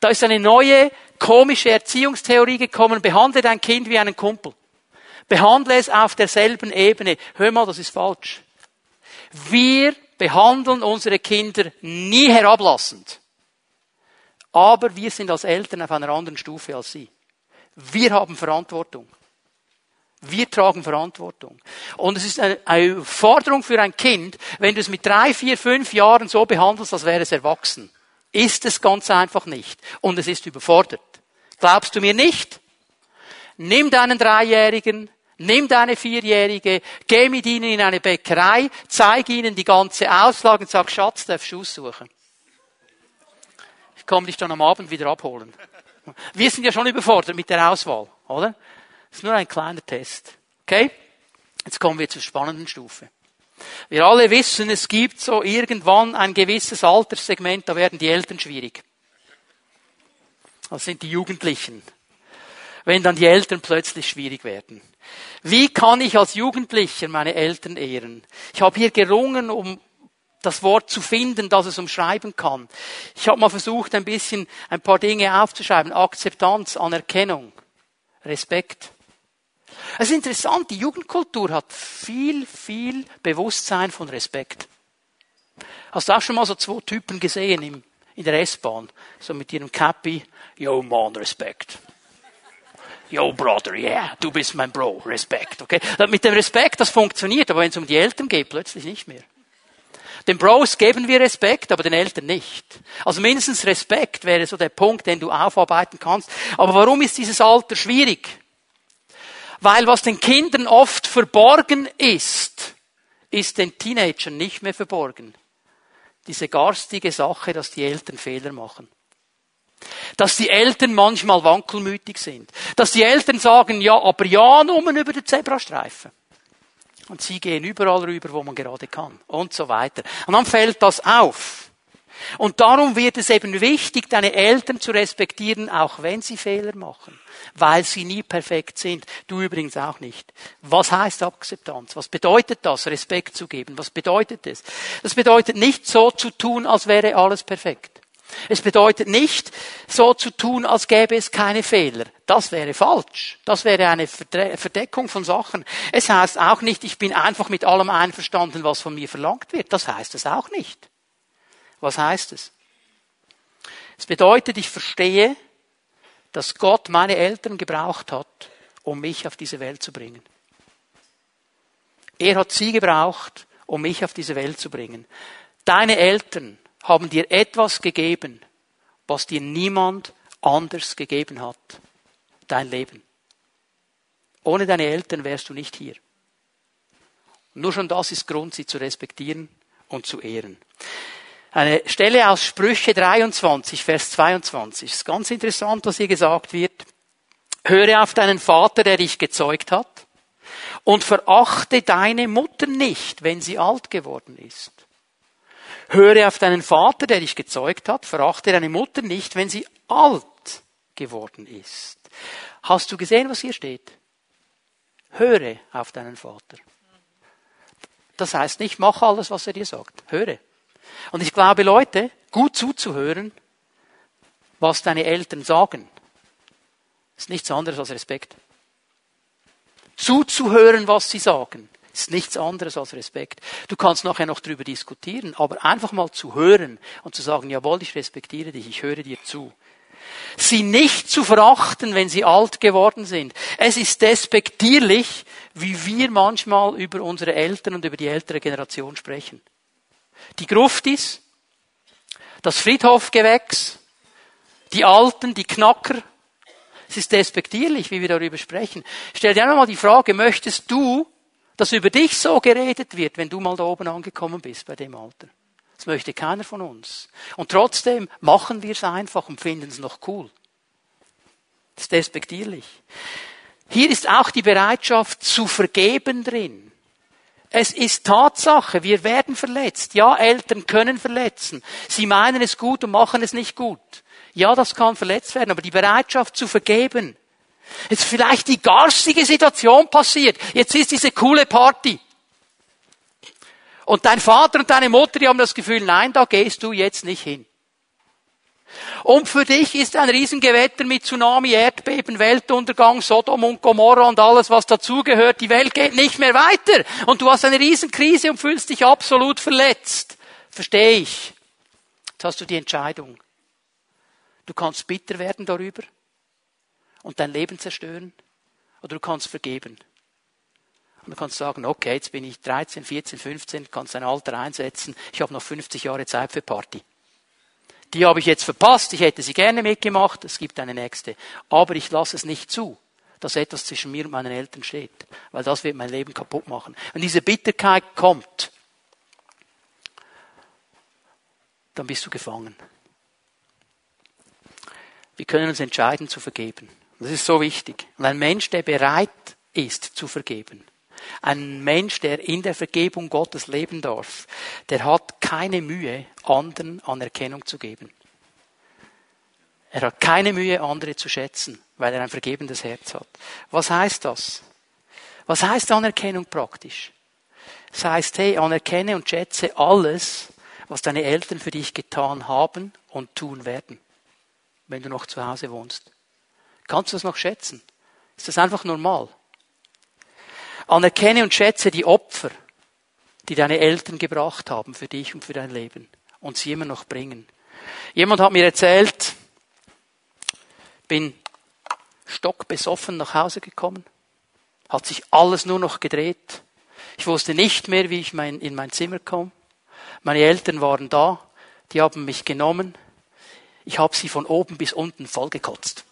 Da ist eine neue komische Erziehungstheorie gekommen, behandle dein Kind wie einen Kumpel. Behandle es auf derselben Ebene. Hör mal, das ist falsch. Wir behandeln unsere Kinder nie herablassend. Aber wir sind als Eltern auf einer anderen Stufe als sie. Wir haben Verantwortung. Wir tragen Verantwortung. Und es ist eine Forderung für ein Kind, wenn du es mit drei, vier, fünf Jahren so behandelst, als wäre es erwachsen. Ist es ganz einfach nicht. Und es ist überfordert. Glaubst du mir nicht? Nimm deinen Dreijährigen, nimm deine Vierjährige, geh mit ihnen in eine Bäckerei, zeig ihnen die ganze Auslage und sag, Schatz, darfst du aussuchen. Ich komme dich dann am Abend wieder abholen. Wir sind ja schon überfordert mit der Auswahl, oder? Das ist nur ein kleiner Test. Okay? Jetzt kommen wir zur spannenden Stufe. Wir alle wissen, es gibt so irgendwann ein gewisses Alterssegment, da werden die Eltern schwierig. Das sind die Jugendlichen. Wenn dann die Eltern plötzlich schwierig werden. Wie kann ich als Jugendlicher meine Eltern ehren? Ich habe hier gerungen, um das Wort zu finden, das es umschreiben kann. Ich habe mal versucht, ein bisschen ein paar Dinge aufzuschreiben. Akzeptanz, Anerkennung, Respekt. Es ist interessant, die Jugendkultur hat viel, viel Bewusstsein von Respekt. Hast du auch schon mal so zwei Typen gesehen im, in der S-Bahn? So mit ihrem Cappy. Yo, man, Respekt. Yo, Brother, yeah, du bist mein Bro, Respekt, okay? Mit dem Respekt, das funktioniert, aber wenn es um die Eltern geht, plötzlich nicht mehr. Den Bros geben wir Respekt, aber den Eltern nicht. Also mindestens Respekt wäre so der Punkt, den du aufarbeiten kannst. Aber warum ist dieses Alter schwierig? Weil was den Kindern oft verborgen ist, ist den Teenagern nicht mehr verborgen. Diese garstige Sache, dass die Eltern Fehler machen. Dass die Eltern manchmal wankelmütig sind. Dass die Eltern sagen, ja, aber ja, nur über den Zebrastreifen. Und sie gehen überall rüber, wo man gerade kann. Und so weiter. Und dann fällt das auf. Und darum wird es eben wichtig, deine Eltern zu respektieren, auch wenn sie Fehler machen. Weil sie nie perfekt sind. Du übrigens auch nicht. Was heißt Akzeptanz? Was bedeutet das, Respekt zu geben? Was bedeutet es? Das bedeutet nicht so zu tun, als wäre alles perfekt. Es bedeutet nicht, so zu tun, als gäbe es keine Fehler. Das wäre falsch. Das wäre eine Verdeckung von Sachen. Es heißt auch nicht, ich bin einfach mit allem einverstanden, was von mir verlangt wird. Das heißt es auch nicht. Was heißt es? Es bedeutet, ich verstehe, dass Gott meine Eltern gebraucht hat, um mich auf diese Welt zu bringen. Er hat sie gebraucht, um mich auf diese Welt zu bringen. Deine Eltern haben dir etwas gegeben, was dir niemand anders gegeben hat. Dein Leben. Ohne deine Eltern wärst du nicht hier. Nur schon das ist Grund, sie zu respektieren und zu ehren. Eine Stelle aus Sprüche 23, Vers 22. Es ist ganz interessant, was hier gesagt wird. Höre auf deinen Vater, der dich gezeugt hat, und verachte deine Mutter nicht, wenn sie alt geworden ist. Höre auf deinen Vater, der dich gezeugt hat, verachte deine Mutter nicht, wenn sie alt geworden ist. Hast du gesehen, was hier steht? Höre auf deinen Vater. Das heißt nicht, mach alles, was er dir sagt. Höre. Und ich glaube, Leute, gut zuzuhören, was deine Eltern sagen, ist nichts anderes als Respekt. Zuzuhören, was sie sagen, ist nichts anderes als Respekt. Du kannst nachher noch darüber diskutieren, aber einfach mal zu hören und zu sagen, jawohl, ich respektiere dich, ich höre dir zu. Sie nicht zu verachten, wenn sie alt geworden sind. Es ist despektierlich, wie wir manchmal über unsere Eltern und über die ältere Generation sprechen. Die Gruftis, das Friedhofgewächs, die Alten, die Knacker. Es ist despektierlich, wie wir darüber sprechen. Stell dir einmal die Frage, möchtest du dass über dich so geredet wird, wenn du mal da oben angekommen bist bei dem Alter. Das möchte keiner von uns. Und trotzdem machen wir es einfach und finden es noch cool. Das ist despektierlich. Hier ist auch die Bereitschaft zu vergeben drin. Es ist Tatsache, wir werden verletzt. Ja, Eltern können verletzen. Sie meinen es gut und machen es nicht gut. Ja, das kann verletzt werden, aber die Bereitschaft zu vergeben, Jetzt vielleicht die garstige Situation passiert. Jetzt ist diese coole Party. Und dein Vater und deine Mutter, die haben das Gefühl, nein, da gehst du jetzt nicht hin. Und für dich ist ein Riesengewetter mit Tsunami, Erdbeben, Weltuntergang, Sodom und Gomorra und alles, was dazugehört. Die Welt geht nicht mehr weiter. Und du hast eine Riesenkrise und fühlst dich absolut verletzt. Verstehe ich. Jetzt hast du die Entscheidung. Du kannst bitter werden darüber und dein Leben zerstören oder du kannst vergeben. Und du kannst sagen, okay, jetzt bin ich 13, 14, 15, kannst dein Alter einsetzen, ich habe noch 50 Jahre Zeit für Party. Die habe ich jetzt verpasst, ich hätte sie gerne mitgemacht, es gibt eine nächste. Aber ich lasse es nicht zu, dass etwas zwischen mir und meinen Eltern steht, weil das wird mein Leben kaputt machen. Wenn diese Bitterkeit kommt, dann bist du gefangen. Wir können uns entscheiden zu vergeben. Das ist so wichtig. Und ein Mensch, der bereit ist zu vergeben, ein Mensch, der in der Vergebung Gottes leben darf, der hat keine Mühe, anderen Anerkennung zu geben. Er hat keine Mühe, andere zu schätzen, weil er ein vergebendes Herz hat. Was heißt das? Was heißt Anerkennung praktisch? Das heißt, hey, anerkenne und schätze alles, was deine Eltern für dich getan haben und tun werden, wenn du noch zu Hause wohnst. Kannst du das noch schätzen? Ist das einfach normal? Anerkenne und schätze die Opfer, die deine Eltern gebracht haben für dich und für dein Leben und sie immer noch bringen. Jemand hat mir erzählt, bin stockbesoffen nach Hause gekommen, hat sich alles nur noch gedreht. Ich wusste nicht mehr, wie ich mein, in mein Zimmer komme. Meine Eltern waren da, die haben mich genommen. Ich habe sie von oben bis unten vollgekotzt.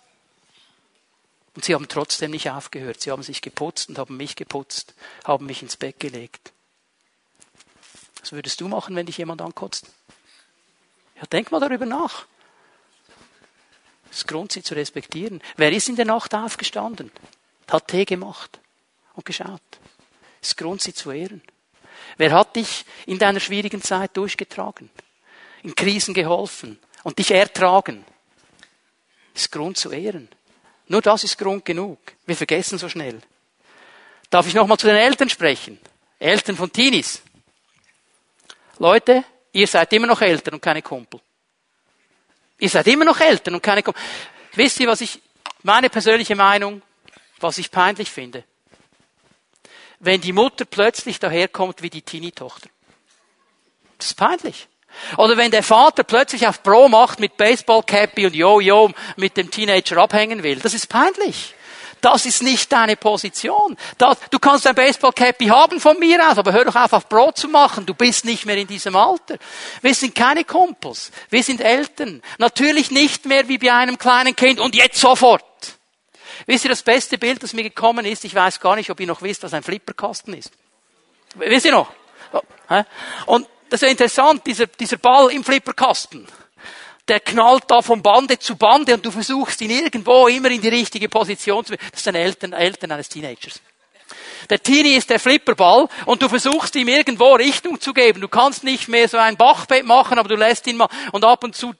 Und sie haben trotzdem nicht aufgehört. Sie haben sich geputzt und haben mich geputzt, haben mich ins Bett gelegt. Was würdest du machen, wenn dich jemand ankotzt? Ja, denk mal darüber nach. Es ist Grund, sie zu respektieren. Wer ist in der Nacht aufgestanden? Hat Tee gemacht und geschaut. Es ist Grund, sie zu ehren. Wer hat dich in deiner schwierigen Zeit durchgetragen? In Krisen geholfen und dich ertragen? Es ist Grund zu ehren. Nur das ist Grund genug. Wir vergessen so schnell. Darf ich nochmal zu den Eltern sprechen? Eltern von Teenies. Leute, ihr seid immer noch Eltern und keine Kumpel. Ihr seid immer noch Eltern und keine Kumpel. Wisst ihr, was ich, meine persönliche Meinung, was ich peinlich finde? Wenn die Mutter plötzlich daherkommt wie die Teenie-Tochter. Das ist peinlich. Oder wenn der Vater plötzlich auf Pro macht mit Baseball-Cappy und Yo-Yo mit dem Teenager abhängen will. Das ist peinlich. Das ist nicht deine Position. Das, du kannst ein Baseball-Cappy haben von mir aus, aber hör doch auf, auf Brot zu machen. Du bist nicht mehr in diesem Alter. Wir sind keine Kumpels. Wir sind Eltern. Natürlich nicht mehr wie bei einem kleinen Kind und jetzt sofort. Wisst ihr, das beste Bild, das mir gekommen ist, ich weiß gar nicht, ob ihr noch wisst, was ein Flipperkasten ist. Wisst ihr noch? Und das ist ja interessant, dieser, dieser Ball im Flipperkasten. Der knallt da von Bande zu Bande und du versuchst ihn irgendwo immer in die richtige Position zu Das sind Eltern, Eltern eines Teenagers. Der Teenie ist der Flipperball und du versuchst ihm irgendwo Richtung zu geben. Du kannst nicht mehr so ein Bachbett machen, aber du lässt ihn mal und ab und zu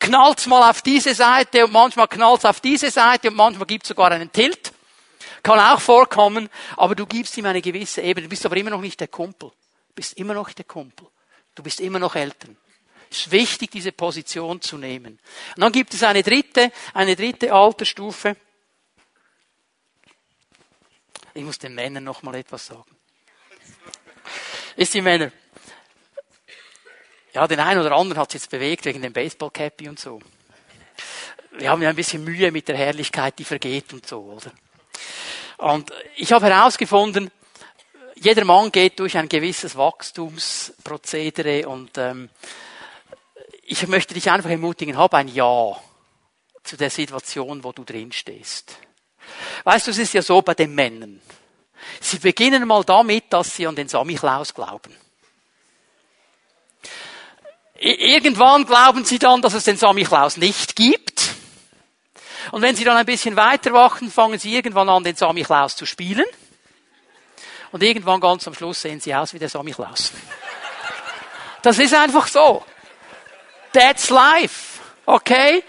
knallt's mal auf diese Seite und manchmal knallt's auf diese Seite und manchmal gibt's sogar einen Tilt. Kann auch vorkommen, aber du gibst ihm eine gewisse Ebene. Du bist aber immer noch nicht der Kumpel. Du bist immer noch der Kumpel. Du bist immer noch Eltern. Es ist wichtig, diese Position zu nehmen. Und dann gibt es eine dritte, eine dritte Altersstufe. Ich muss den Männern noch mal etwas sagen. Ist die Männer. Ja, den einen oder anderen hat es jetzt bewegt wegen dem Baseball-Cappy und so. Wir haben ja ein bisschen Mühe mit der Herrlichkeit, die vergeht und so, oder? Und ich habe herausgefunden, jeder Mann geht durch ein gewisses Wachstumsprozedere und ähm, ich möchte dich einfach ermutigen, hab ein Ja zu der Situation, wo du drin stehst. Weißt du, es ist ja so bei den Männern. Sie beginnen mal damit, dass sie an den Samichlaus glauben. Irgendwann glauben sie dann, dass es den Samichlaus nicht gibt. Und wenn sie dann ein bisschen weiter wachen, fangen sie irgendwann an, den Samichlaus zu spielen. Und irgendwann ganz am Schluss sehen sie aus wie der Samichlaus. Das ist einfach so. That's life. Okay?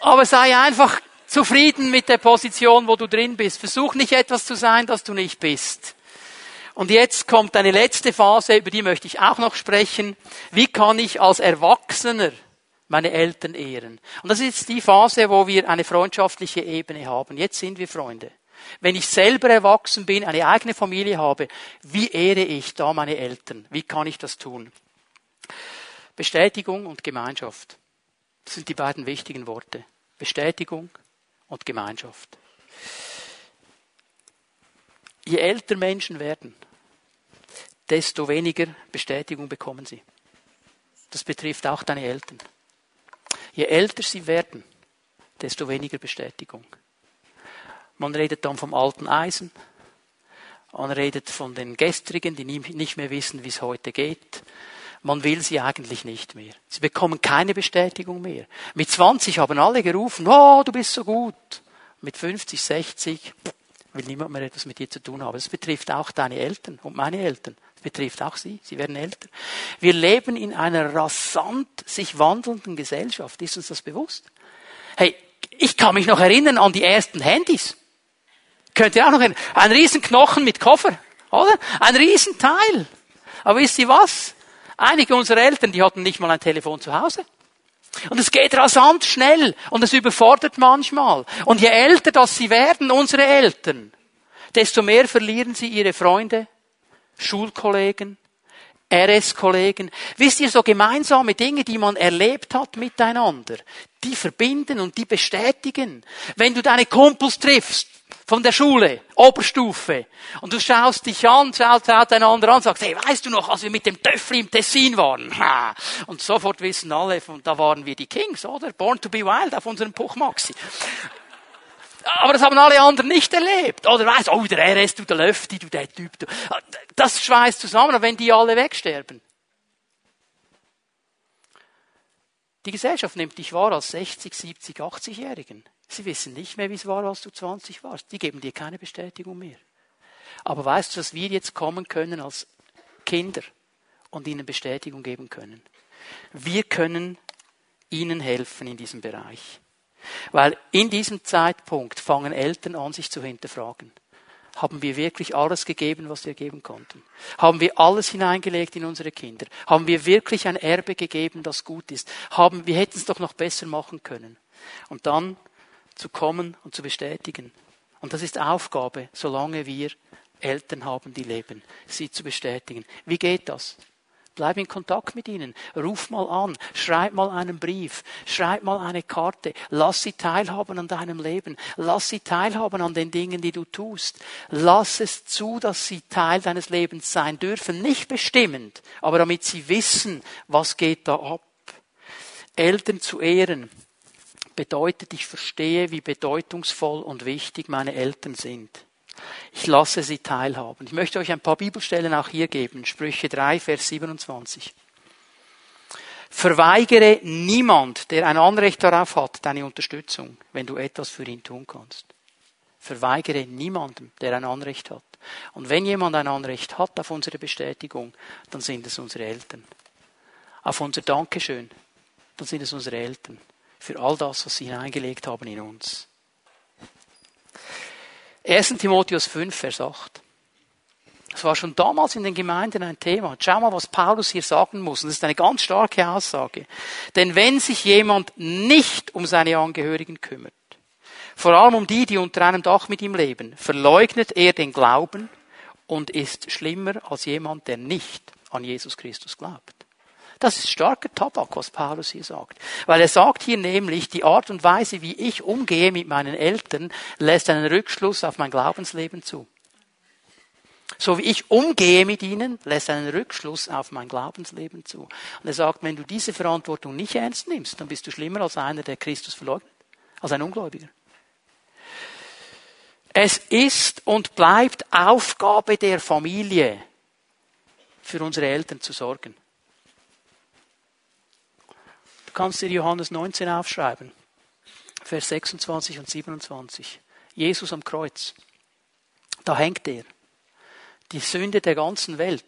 Aber sei einfach zufrieden mit der Position, wo du drin bist. Versuch nicht etwas zu sein, das du nicht bist. Und jetzt kommt eine letzte Phase, über die möchte ich auch noch sprechen. Wie kann ich als Erwachsener meine Eltern ehren? Und das ist die Phase, wo wir eine freundschaftliche Ebene haben. Jetzt sind wir Freunde. Wenn ich selber erwachsen bin, eine eigene Familie habe, wie ehre ich da meine Eltern? Wie kann ich das tun? Bestätigung und Gemeinschaft. Das sind die beiden wichtigen Worte. Bestätigung und Gemeinschaft. Je älter Menschen werden, desto weniger Bestätigung bekommen sie. Das betrifft auch deine Eltern. Je älter sie werden, desto weniger Bestätigung. Man redet dann vom alten Eisen. Man redet von den Gestrigen, die nicht mehr wissen, wie es heute geht. Man will sie eigentlich nicht mehr. Sie bekommen keine Bestätigung mehr. Mit 20 haben alle gerufen, oh, du bist so gut. mit 50, 60 will niemand mehr etwas mit dir zu tun haben. Das betrifft auch deine Eltern und meine Eltern. Das betrifft auch sie. Sie werden älter. Wir leben in einer rasant sich wandelnden Gesellschaft. Ist uns das bewusst? Hey, ich kann mich noch erinnern an die ersten Handys. Könnt ihr auch noch erinnern? Ein Riesenknochen mit Koffer, oder? Ein Riesenteil. Aber wisst ihr was? Einige unserer Eltern, die hatten nicht mal ein Telefon zu Hause. Und es geht rasant schnell und es überfordert manchmal. Und je älter das sie werden, unsere Eltern, desto mehr verlieren sie ihre Freunde, Schulkollegen, RS-Kollegen. Wisst ihr, so gemeinsame Dinge, die man erlebt hat miteinander, die verbinden und die bestätigen. Wenn du deine Kumpels triffst, von der Schule, Oberstufe. Und du schaust dich an, schaut, schaut einander an, sagst, hey, weißt du noch, als wir mit dem Töffel im Tessin waren? Und sofort wissen alle, da waren wir die Kings, oder? Born to be wild auf unserem Puchmaxi. Aber das haben alle anderen nicht erlebt. Oder weißt, oh, der RS, du, der Löfti, du, der Typ, du. Das schweißt zusammen, wenn die alle wegsterben. Die Gesellschaft nimmt dich wahr als 60, 70, 80-Jährigen. Sie wissen nicht mehr, wie es war, als du 20 warst. Die geben dir keine Bestätigung mehr. Aber weißt du, dass wir jetzt kommen können als Kinder und ihnen Bestätigung geben können? Wir können ihnen helfen in diesem Bereich. Weil in diesem Zeitpunkt fangen Eltern an, sich zu hinterfragen. Haben wir wirklich alles gegeben, was wir geben konnten? Haben wir alles hineingelegt in unsere Kinder? Haben wir wirklich ein Erbe gegeben, das gut ist? Haben, wir hätten es doch noch besser machen können. Und dann zu kommen und zu bestätigen. Und das ist Aufgabe, solange wir Eltern haben, die leben, sie zu bestätigen. Wie geht das? Bleib in Kontakt mit ihnen. Ruf mal an. Schreib mal einen Brief. Schreib mal eine Karte. Lass sie teilhaben an deinem Leben. Lass sie teilhaben an den Dingen, die du tust. Lass es zu, dass sie Teil deines Lebens sein dürfen. Nicht bestimmend, aber damit sie wissen, was geht da ab. Eltern zu ehren bedeutet, ich verstehe, wie bedeutungsvoll und wichtig meine Eltern sind. Ich lasse sie teilhaben. Ich möchte euch ein paar Bibelstellen auch hier geben. Sprüche 3, Vers 27. Verweigere niemand, der ein Anrecht darauf hat, deine Unterstützung, wenn du etwas für ihn tun kannst. Verweigere niemandem, der ein Anrecht hat. Und wenn jemand ein Anrecht hat auf unsere Bestätigung, dann sind es unsere Eltern. Auf unser Dankeschön, dann sind es unsere Eltern für all das, was sie hineingelegt haben in uns. 1. Timotheus 5, Vers 8. Das war schon damals in den Gemeinden ein Thema. Schau mal, was Paulus hier sagen muss. Und das ist eine ganz starke Aussage. Denn wenn sich jemand nicht um seine Angehörigen kümmert, vor allem um die, die unter einem Dach mit ihm leben, verleugnet er den Glauben und ist schlimmer als jemand, der nicht an Jesus Christus glaubt. Das ist starker Tabak, was Paulus hier sagt. Weil er sagt hier nämlich, die Art und Weise, wie ich umgehe mit meinen Eltern, lässt einen Rückschluss auf mein Glaubensleben zu. So wie ich umgehe mit ihnen, lässt einen Rückschluss auf mein Glaubensleben zu. Und er sagt, wenn du diese Verantwortung nicht ernst nimmst, dann bist du schlimmer als einer, der Christus verleugnet, als ein Ungläubiger. Es ist und bleibt Aufgabe der Familie, für unsere Eltern zu sorgen kannst dir Johannes 19 aufschreiben. Vers 26 und 27. Jesus am Kreuz. Da hängt er. Die Sünde der ganzen Welt.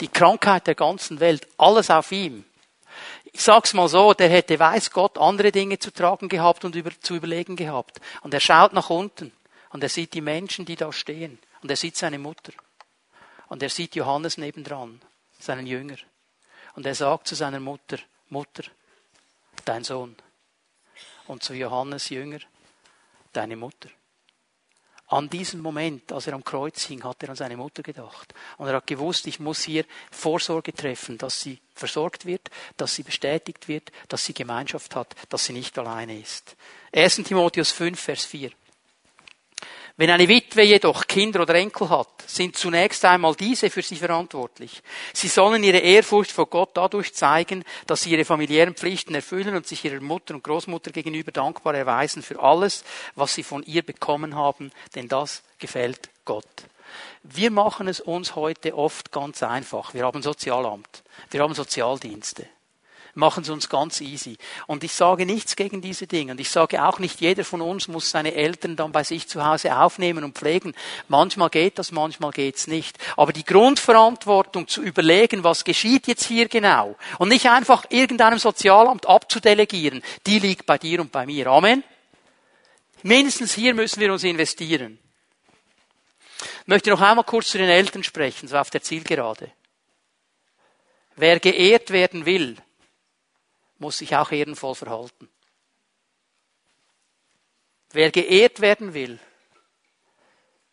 Die Krankheit der ganzen Welt. Alles auf ihm. Ich sag's mal so, der hätte, weiß Gott, andere Dinge zu tragen gehabt und über, zu überlegen gehabt. Und er schaut nach unten. Und er sieht die Menschen, die da stehen. Und er sieht seine Mutter. Und er sieht Johannes nebendran, seinen Jünger. Und er sagt zu seiner Mutter, Mutter, dein Sohn. Und zu Johannes Jünger, deine Mutter. An diesem Moment, als er am Kreuz hing, hat er an seine Mutter gedacht. Und er hat gewusst, ich muss hier Vorsorge treffen, dass sie versorgt wird, dass sie bestätigt wird, dass sie Gemeinschaft hat, dass sie nicht alleine ist. 1. Timotheus 5, Vers 4. Wenn eine Witwe jedoch Kinder oder Enkel hat, sind zunächst einmal diese für sie verantwortlich. Sie sollen ihre Ehrfurcht vor Gott dadurch zeigen, dass sie ihre familiären Pflichten erfüllen und sich ihrer Mutter und Großmutter gegenüber dankbar erweisen für alles, was sie von ihr bekommen haben, denn das gefällt Gott. Wir machen es uns heute oft ganz einfach. Wir haben Sozialamt, wir haben Sozialdienste. Machen es uns ganz easy. Und ich sage nichts gegen diese Dinge. Und ich sage auch nicht, jeder von uns muss seine Eltern dann bei sich zu Hause aufnehmen und pflegen. Manchmal geht das, manchmal geht's nicht. Aber die Grundverantwortung zu überlegen, was geschieht jetzt hier genau, und nicht einfach irgendeinem Sozialamt abzudelegieren, die liegt bei dir und bei mir. Amen. Mindestens hier müssen wir uns investieren. Ich möchte noch einmal kurz zu den Eltern sprechen, so auf der Zielgerade. Wer geehrt werden will, muss sich auch ehrenvoll verhalten. Wer geehrt werden will,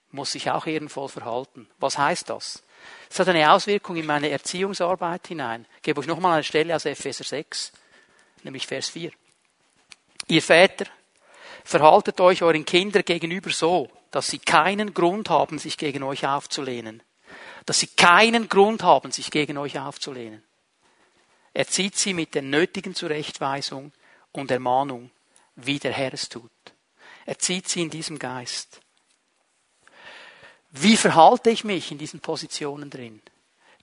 muss sich auch ehrenvoll verhalten. Was heißt das? Es hat eine Auswirkung in meine Erziehungsarbeit hinein. Ich gebe euch nochmal eine Stelle aus Epheser 6, nämlich Vers 4. Ihr Väter, verhaltet euch euren Kindern gegenüber so, dass sie keinen Grund haben, sich gegen euch aufzulehnen. Dass sie keinen Grund haben, sich gegen euch aufzulehnen. Er zieht sie mit der nötigen Zurechtweisung und Ermahnung, wie der Herr es tut. Er zieht sie in diesem Geist. Wie verhalte ich mich in diesen Positionen drin?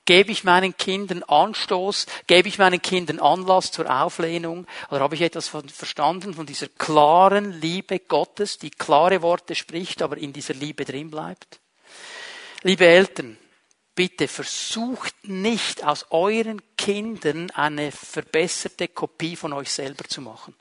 Gebe ich meinen Kindern Anstoß? Gebe ich meinen Kindern Anlass zur Auflehnung? Oder habe ich etwas verstanden von dieser klaren Liebe Gottes, die klare Worte spricht, aber in dieser Liebe drin bleibt? Liebe Eltern, bitte versucht nicht aus euren Kindern eine verbesserte Kopie von euch selber zu machen.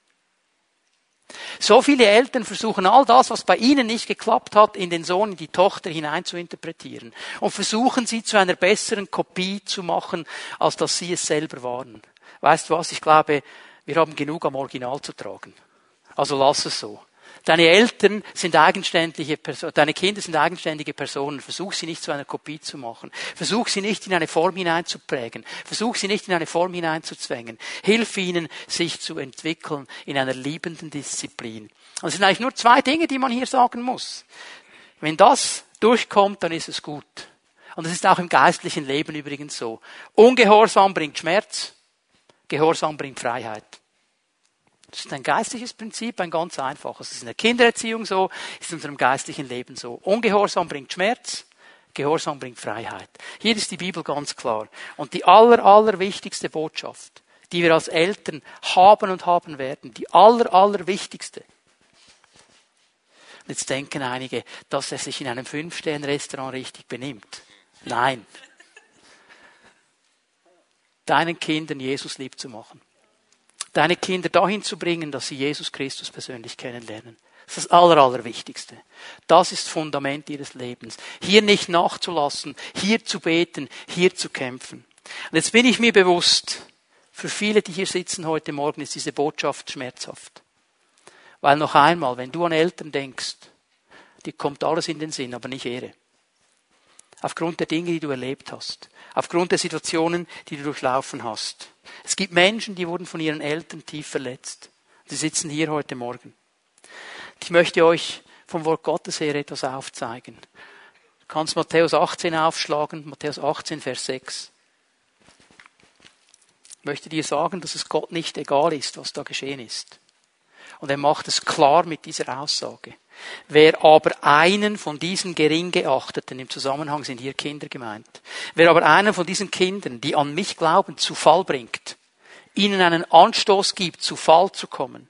So viele Eltern versuchen all das, was bei ihnen nicht geklappt hat, in den Sohn, in die Tochter hinein zu interpretieren und versuchen sie zu einer besseren Kopie zu machen, als dass sie es selber waren. Weißt du was? Ich glaube, wir haben genug am Original zu tragen. Also lass es so. Deine Eltern sind eigenständige Personen, deine Kinder sind eigenständige Personen. Versuch sie nicht zu einer Kopie zu machen. Versuch sie nicht in eine Form hineinzuprägen. Versuch sie nicht in eine Form hineinzuzwängen. Hilf ihnen, sich zu entwickeln in einer liebenden Disziplin. Und es sind eigentlich nur zwei Dinge, die man hier sagen muss. Wenn das durchkommt, dann ist es gut. Und das ist auch im geistlichen Leben übrigens so. Ungehorsam bringt Schmerz. Gehorsam bringt Freiheit. Das ist ein geistliches Prinzip, ein ganz einfaches. Es ist in der Kindererziehung so, ist in unserem geistlichen Leben so. Ungehorsam bringt Schmerz, Gehorsam bringt Freiheit. Hier ist die Bibel ganz klar. Und die aller, aller wichtigste Botschaft, die wir als Eltern haben und haben werden, die aller, aller wichtigste. Und jetzt denken einige, dass er sich in einem Fünf-Sterne-Restaurant richtig benimmt. Nein. Deinen Kindern Jesus lieb zu machen deine Kinder dahin zu bringen, dass sie Jesus Christus persönlich kennenlernen. Das ist das Aller, Allerwichtigste. Das ist Fundament ihres Lebens. Hier nicht nachzulassen, hier zu beten, hier zu kämpfen. Und jetzt bin ich mir bewusst, für viele, die hier sitzen heute Morgen, ist diese Botschaft schmerzhaft. Weil noch einmal, wenn du an Eltern denkst, die kommt alles in den Sinn, aber nicht Ehre. Aufgrund der Dinge, die du erlebt hast. Aufgrund der Situationen, die du durchlaufen hast. Es gibt Menschen, die wurden von ihren Eltern tief verletzt. Sie sitzen hier heute Morgen. Ich möchte euch vom Wort Gottes her etwas aufzeigen. Du kannst Matthäus 18 aufschlagen, Matthäus 18, Vers 6. Ich möchte dir sagen, dass es Gott nicht egal ist, was da geschehen ist. Und er macht es klar mit dieser Aussage. Wer aber einen von diesen gering geachteten, im Zusammenhang sind hier Kinder gemeint, wer aber einen von diesen Kindern, die an mich glauben, zu Fall bringt, ihnen einen Anstoß gibt, zu Fall zu kommen,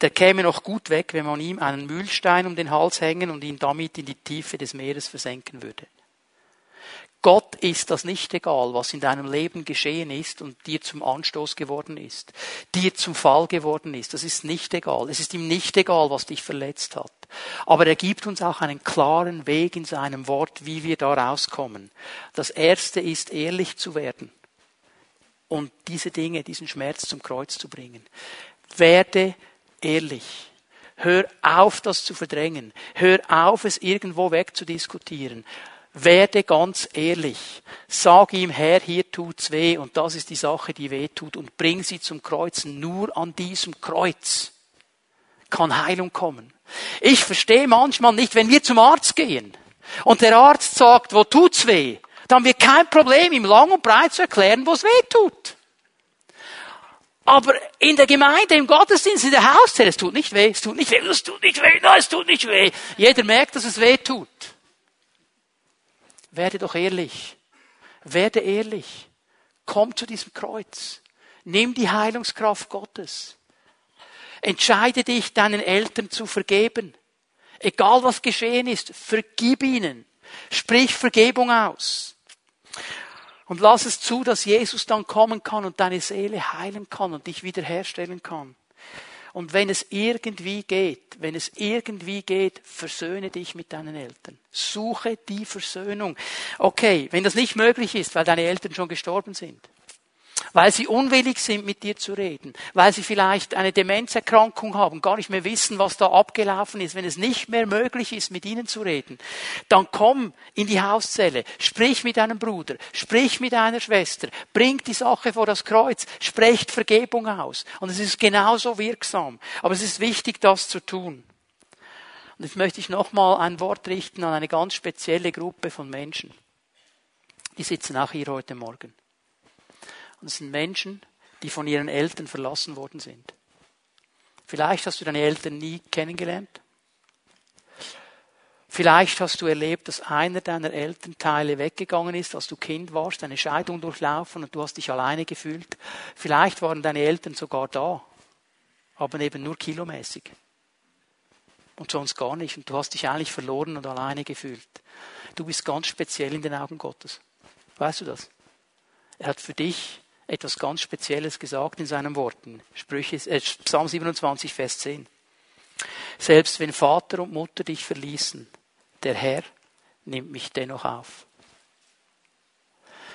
der käme noch gut weg, wenn man ihm einen Mühlstein um den Hals hängen und ihn damit in die Tiefe des Meeres versenken würde. Gott ist das nicht egal, was in deinem Leben geschehen ist und dir zum Anstoß geworden ist, dir zum Fall geworden ist. Das ist nicht egal. Es ist ihm nicht egal, was dich verletzt hat. Aber er gibt uns auch einen klaren Weg in seinem Wort, wie wir da rauskommen. Das erste ist, ehrlich zu werden und diese Dinge, diesen Schmerz zum Kreuz zu bringen. Werde ehrlich. Hör auf, das zu verdrängen. Hör auf, es irgendwo wegzudiskutieren. Werde ganz ehrlich. Sag ihm, Herr, hier tut's weh und das ist die Sache, die weh tut und bring sie zum Kreuzen. Nur an diesem Kreuz kann Heilung kommen. Ich verstehe manchmal nicht, wenn wir zum Arzt gehen und der Arzt sagt, wo tut's weh, dann haben wir kein Problem, ihm lang und breit zu erklären, wo es weh tut. Aber in der Gemeinde, im Gottesdienst, in der Hauszelle, es tut nicht weh, es tut nicht weh, es tut nicht weh, nein, es tut nicht weh. Jeder merkt, dass es weh tut. Werde doch ehrlich. Werde ehrlich. Komm zu diesem Kreuz. Nimm die Heilungskraft Gottes. Entscheide dich, deinen Eltern zu vergeben. Egal was geschehen ist, vergib ihnen. Sprich Vergebung aus. Und lass es zu, dass Jesus dann kommen kann und deine Seele heilen kann und dich wiederherstellen kann. Und wenn es irgendwie geht, wenn es irgendwie geht, versöhne dich mit deinen Eltern. Suche die Versöhnung. Okay, wenn das nicht möglich ist, weil deine Eltern schon gestorben sind, weil sie unwillig sind, mit dir zu reden, weil sie vielleicht eine Demenzerkrankung haben, gar nicht mehr wissen, was da abgelaufen ist, wenn es nicht mehr möglich ist, mit ihnen zu reden, dann komm in die Hauszelle, sprich mit deinem Bruder, sprich mit deiner Schwester, bring die Sache vor das Kreuz, sprecht Vergebung aus. Und es ist genauso wirksam. Aber es ist wichtig, das zu tun. Und jetzt möchte ich nochmal ein Wort richten an eine ganz spezielle Gruppe von Menschen. Die sitzen auch hier heute Morgen. Und sind Menschen, die von ihren Eltern verlassen worden sind. Vielleicht hast du deine Eltern nie kennengelernt. Vielleicht hast du erlebt, dass einer deiner Elternteile weggegangen ist, als du Kind warst, eine Scheidung durchlaufen und du hast dich alleine gefühlt. Vielleicht waren deine Eltern sogar da, aber eben nur kilomäßig. Und sonst gar nicht. Und du hast dich eigentlich verloren und alleine gefühlt. Du bist ganz speziell in den Augen Gottes. Weißt du das? Er hat für dich etwas ganz Spezielles gesagt in seinen Worten. Sprüche, äh, Psalm 27, Vers 10. Selbst wenn Vater und Mutter dich verließen, der Herr nimmt mich dennoch auf.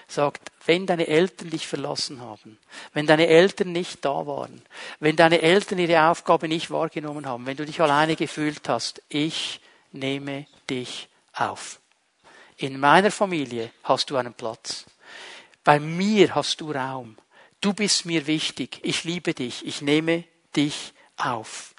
Sagt, wenn deine Eltern dich verlassen haben, wenn deine Eltern nicht da waren, wenn deine Eltern ihre Aufgabe nicht wahrgenommen haben, wenn du dich alleine gefühlt hast, ich nehme dich auf. In meiner Familie hast du einen Platz. Bei mir hast du Raum. Du bist mir wichtig. Ich liebe dich. Ich nehme dich auf.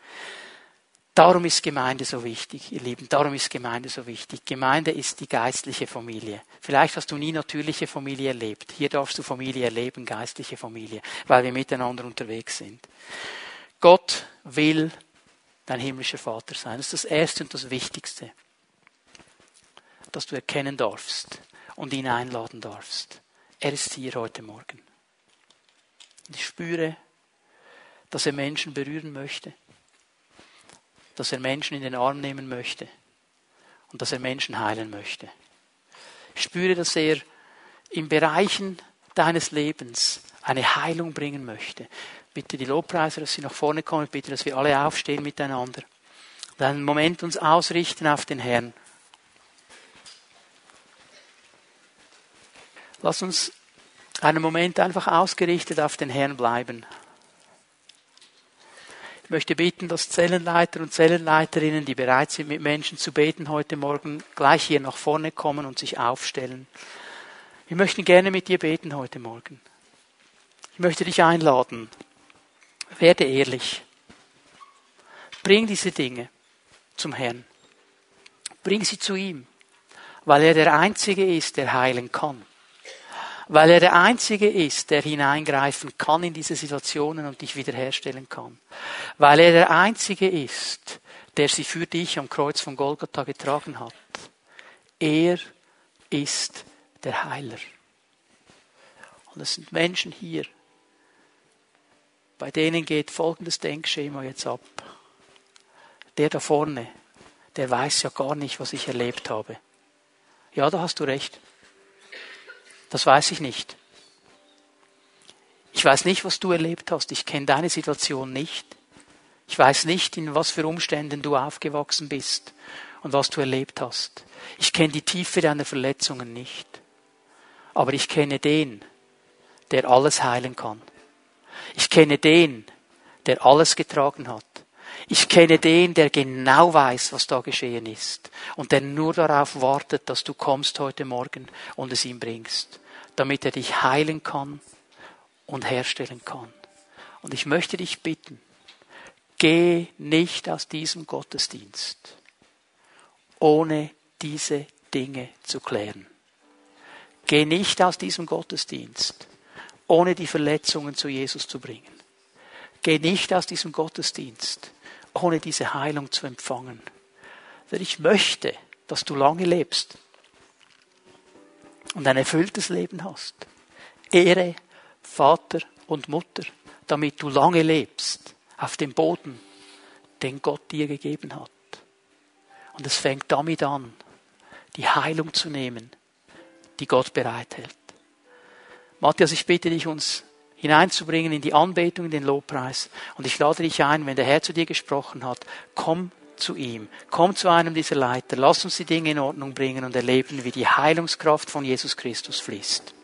Darum ist Gemeinde so wichtig, ihr Lieben. Darum ist Gemeinde so wichtig. Gemeinde ist die geistliche Familie. Vielleicht hast du nie natürliche Familie erlebt. Hier darfst du Familie erleben, geistliche Familie, weil wir miteinander unterwegs sind. Gott will dein himmlischer Vater sein. Das ist das Erste und das Wichtigste, dass du erkennen darfst und ihn einladen darfst. Er ist hier heute Morgen. Ich spüre, dass er Menschen berühren möchte, dass er Menschen in den Arm nehmen möchte und dass er Menschen heilen möchte. Ich spüre, dass er in Bereichen deines Lebens eine Heilung bringen möchte. Bitte die Lobpreiser, dass sie nach vorne kommen. Bitte, dass wir alle aufstehen miteinander. Und einen Moment uns ausrichten auf den Herrn. Lass uns einen Moment einfach ausgerichtet auf den Herrn bleiben. Ich möchte bitten, dass Zellenleiter und Zellenleiterinnen, die bereit sind, mit Menschen zu beten, heute Morgen gleich hier nach vorne kommen und sich aufstellen. Wir möchten gerne mit dir beten heute Morgen. Ich möchte dich einladen. Werde ehrlich. Bring diese Dinge zum Herrn. Bring sie zu ihm, weil er der Einzige ist, der heilen kann weil er der Einzige ist, der hineingreifen kann in diese Situationen und dich wiederherstellen kann. Weil er der Einzige ist, der sie für dich am Kreuz von Golgatha getragen hat. Er ist der Heiler. Und es sind Menschen hier, bei denen geht folgendes Denkschema jetzt ab. Der da vorne, der weiß ja gar nicht, was ich erlebt habe. Ja, da hast du recht. Das weiß ich nicht. Ich weiß nicht, was du erlebt hast. Ich kenne deine Situation nicht. Ich weiß nicht, in was für Umständen du aufgewachsen bist und was du erlebt hast. Ich kenne die Tiefe deiner Verletzungen nicht. Aber ich kenne den, der alles heilen kann. Ich kenne den, der alles getragen hat. Ich kenne den, der genau weiß, was da geschehen ist und der nur darauf wartet, dass du kommst heute Morgen und es ihm bringst, damit er dich heilen kann und herstellen kann. Und ich möchte dich bitten, geh nicht aus diesem Gottesdienst, ohne diese Dinge zu klären. Geh nicht aus diesem Gottesdienst, ohne die Verletzungen zu Jesus zu bringen. Geh nicht aus diesem Gottesdienst, ohne diese Heilung zu empfangen. Denn ich möchte, dass du lange lebst und ein erfülltes Leben hast. Ehre Vater und Mutter, damit du lange lebst auf dem Boden, den Gott dir gegeben hat. Und es fängt damit an, die Heilung zu nehmen, die Gott bereithält. Matthias, ich bitte dich, uns hineinzubringen in die Anbetung, in den Lobpreis. Und ich lade dich ein, wenn der Herr zu dir gesprochen hat, komm zu ihm, komm zu einem dieser Leiter, lass uns die Dinge in Ordnung bringen und erleben, wie die Heilungskraft von Jesus Christus fließt.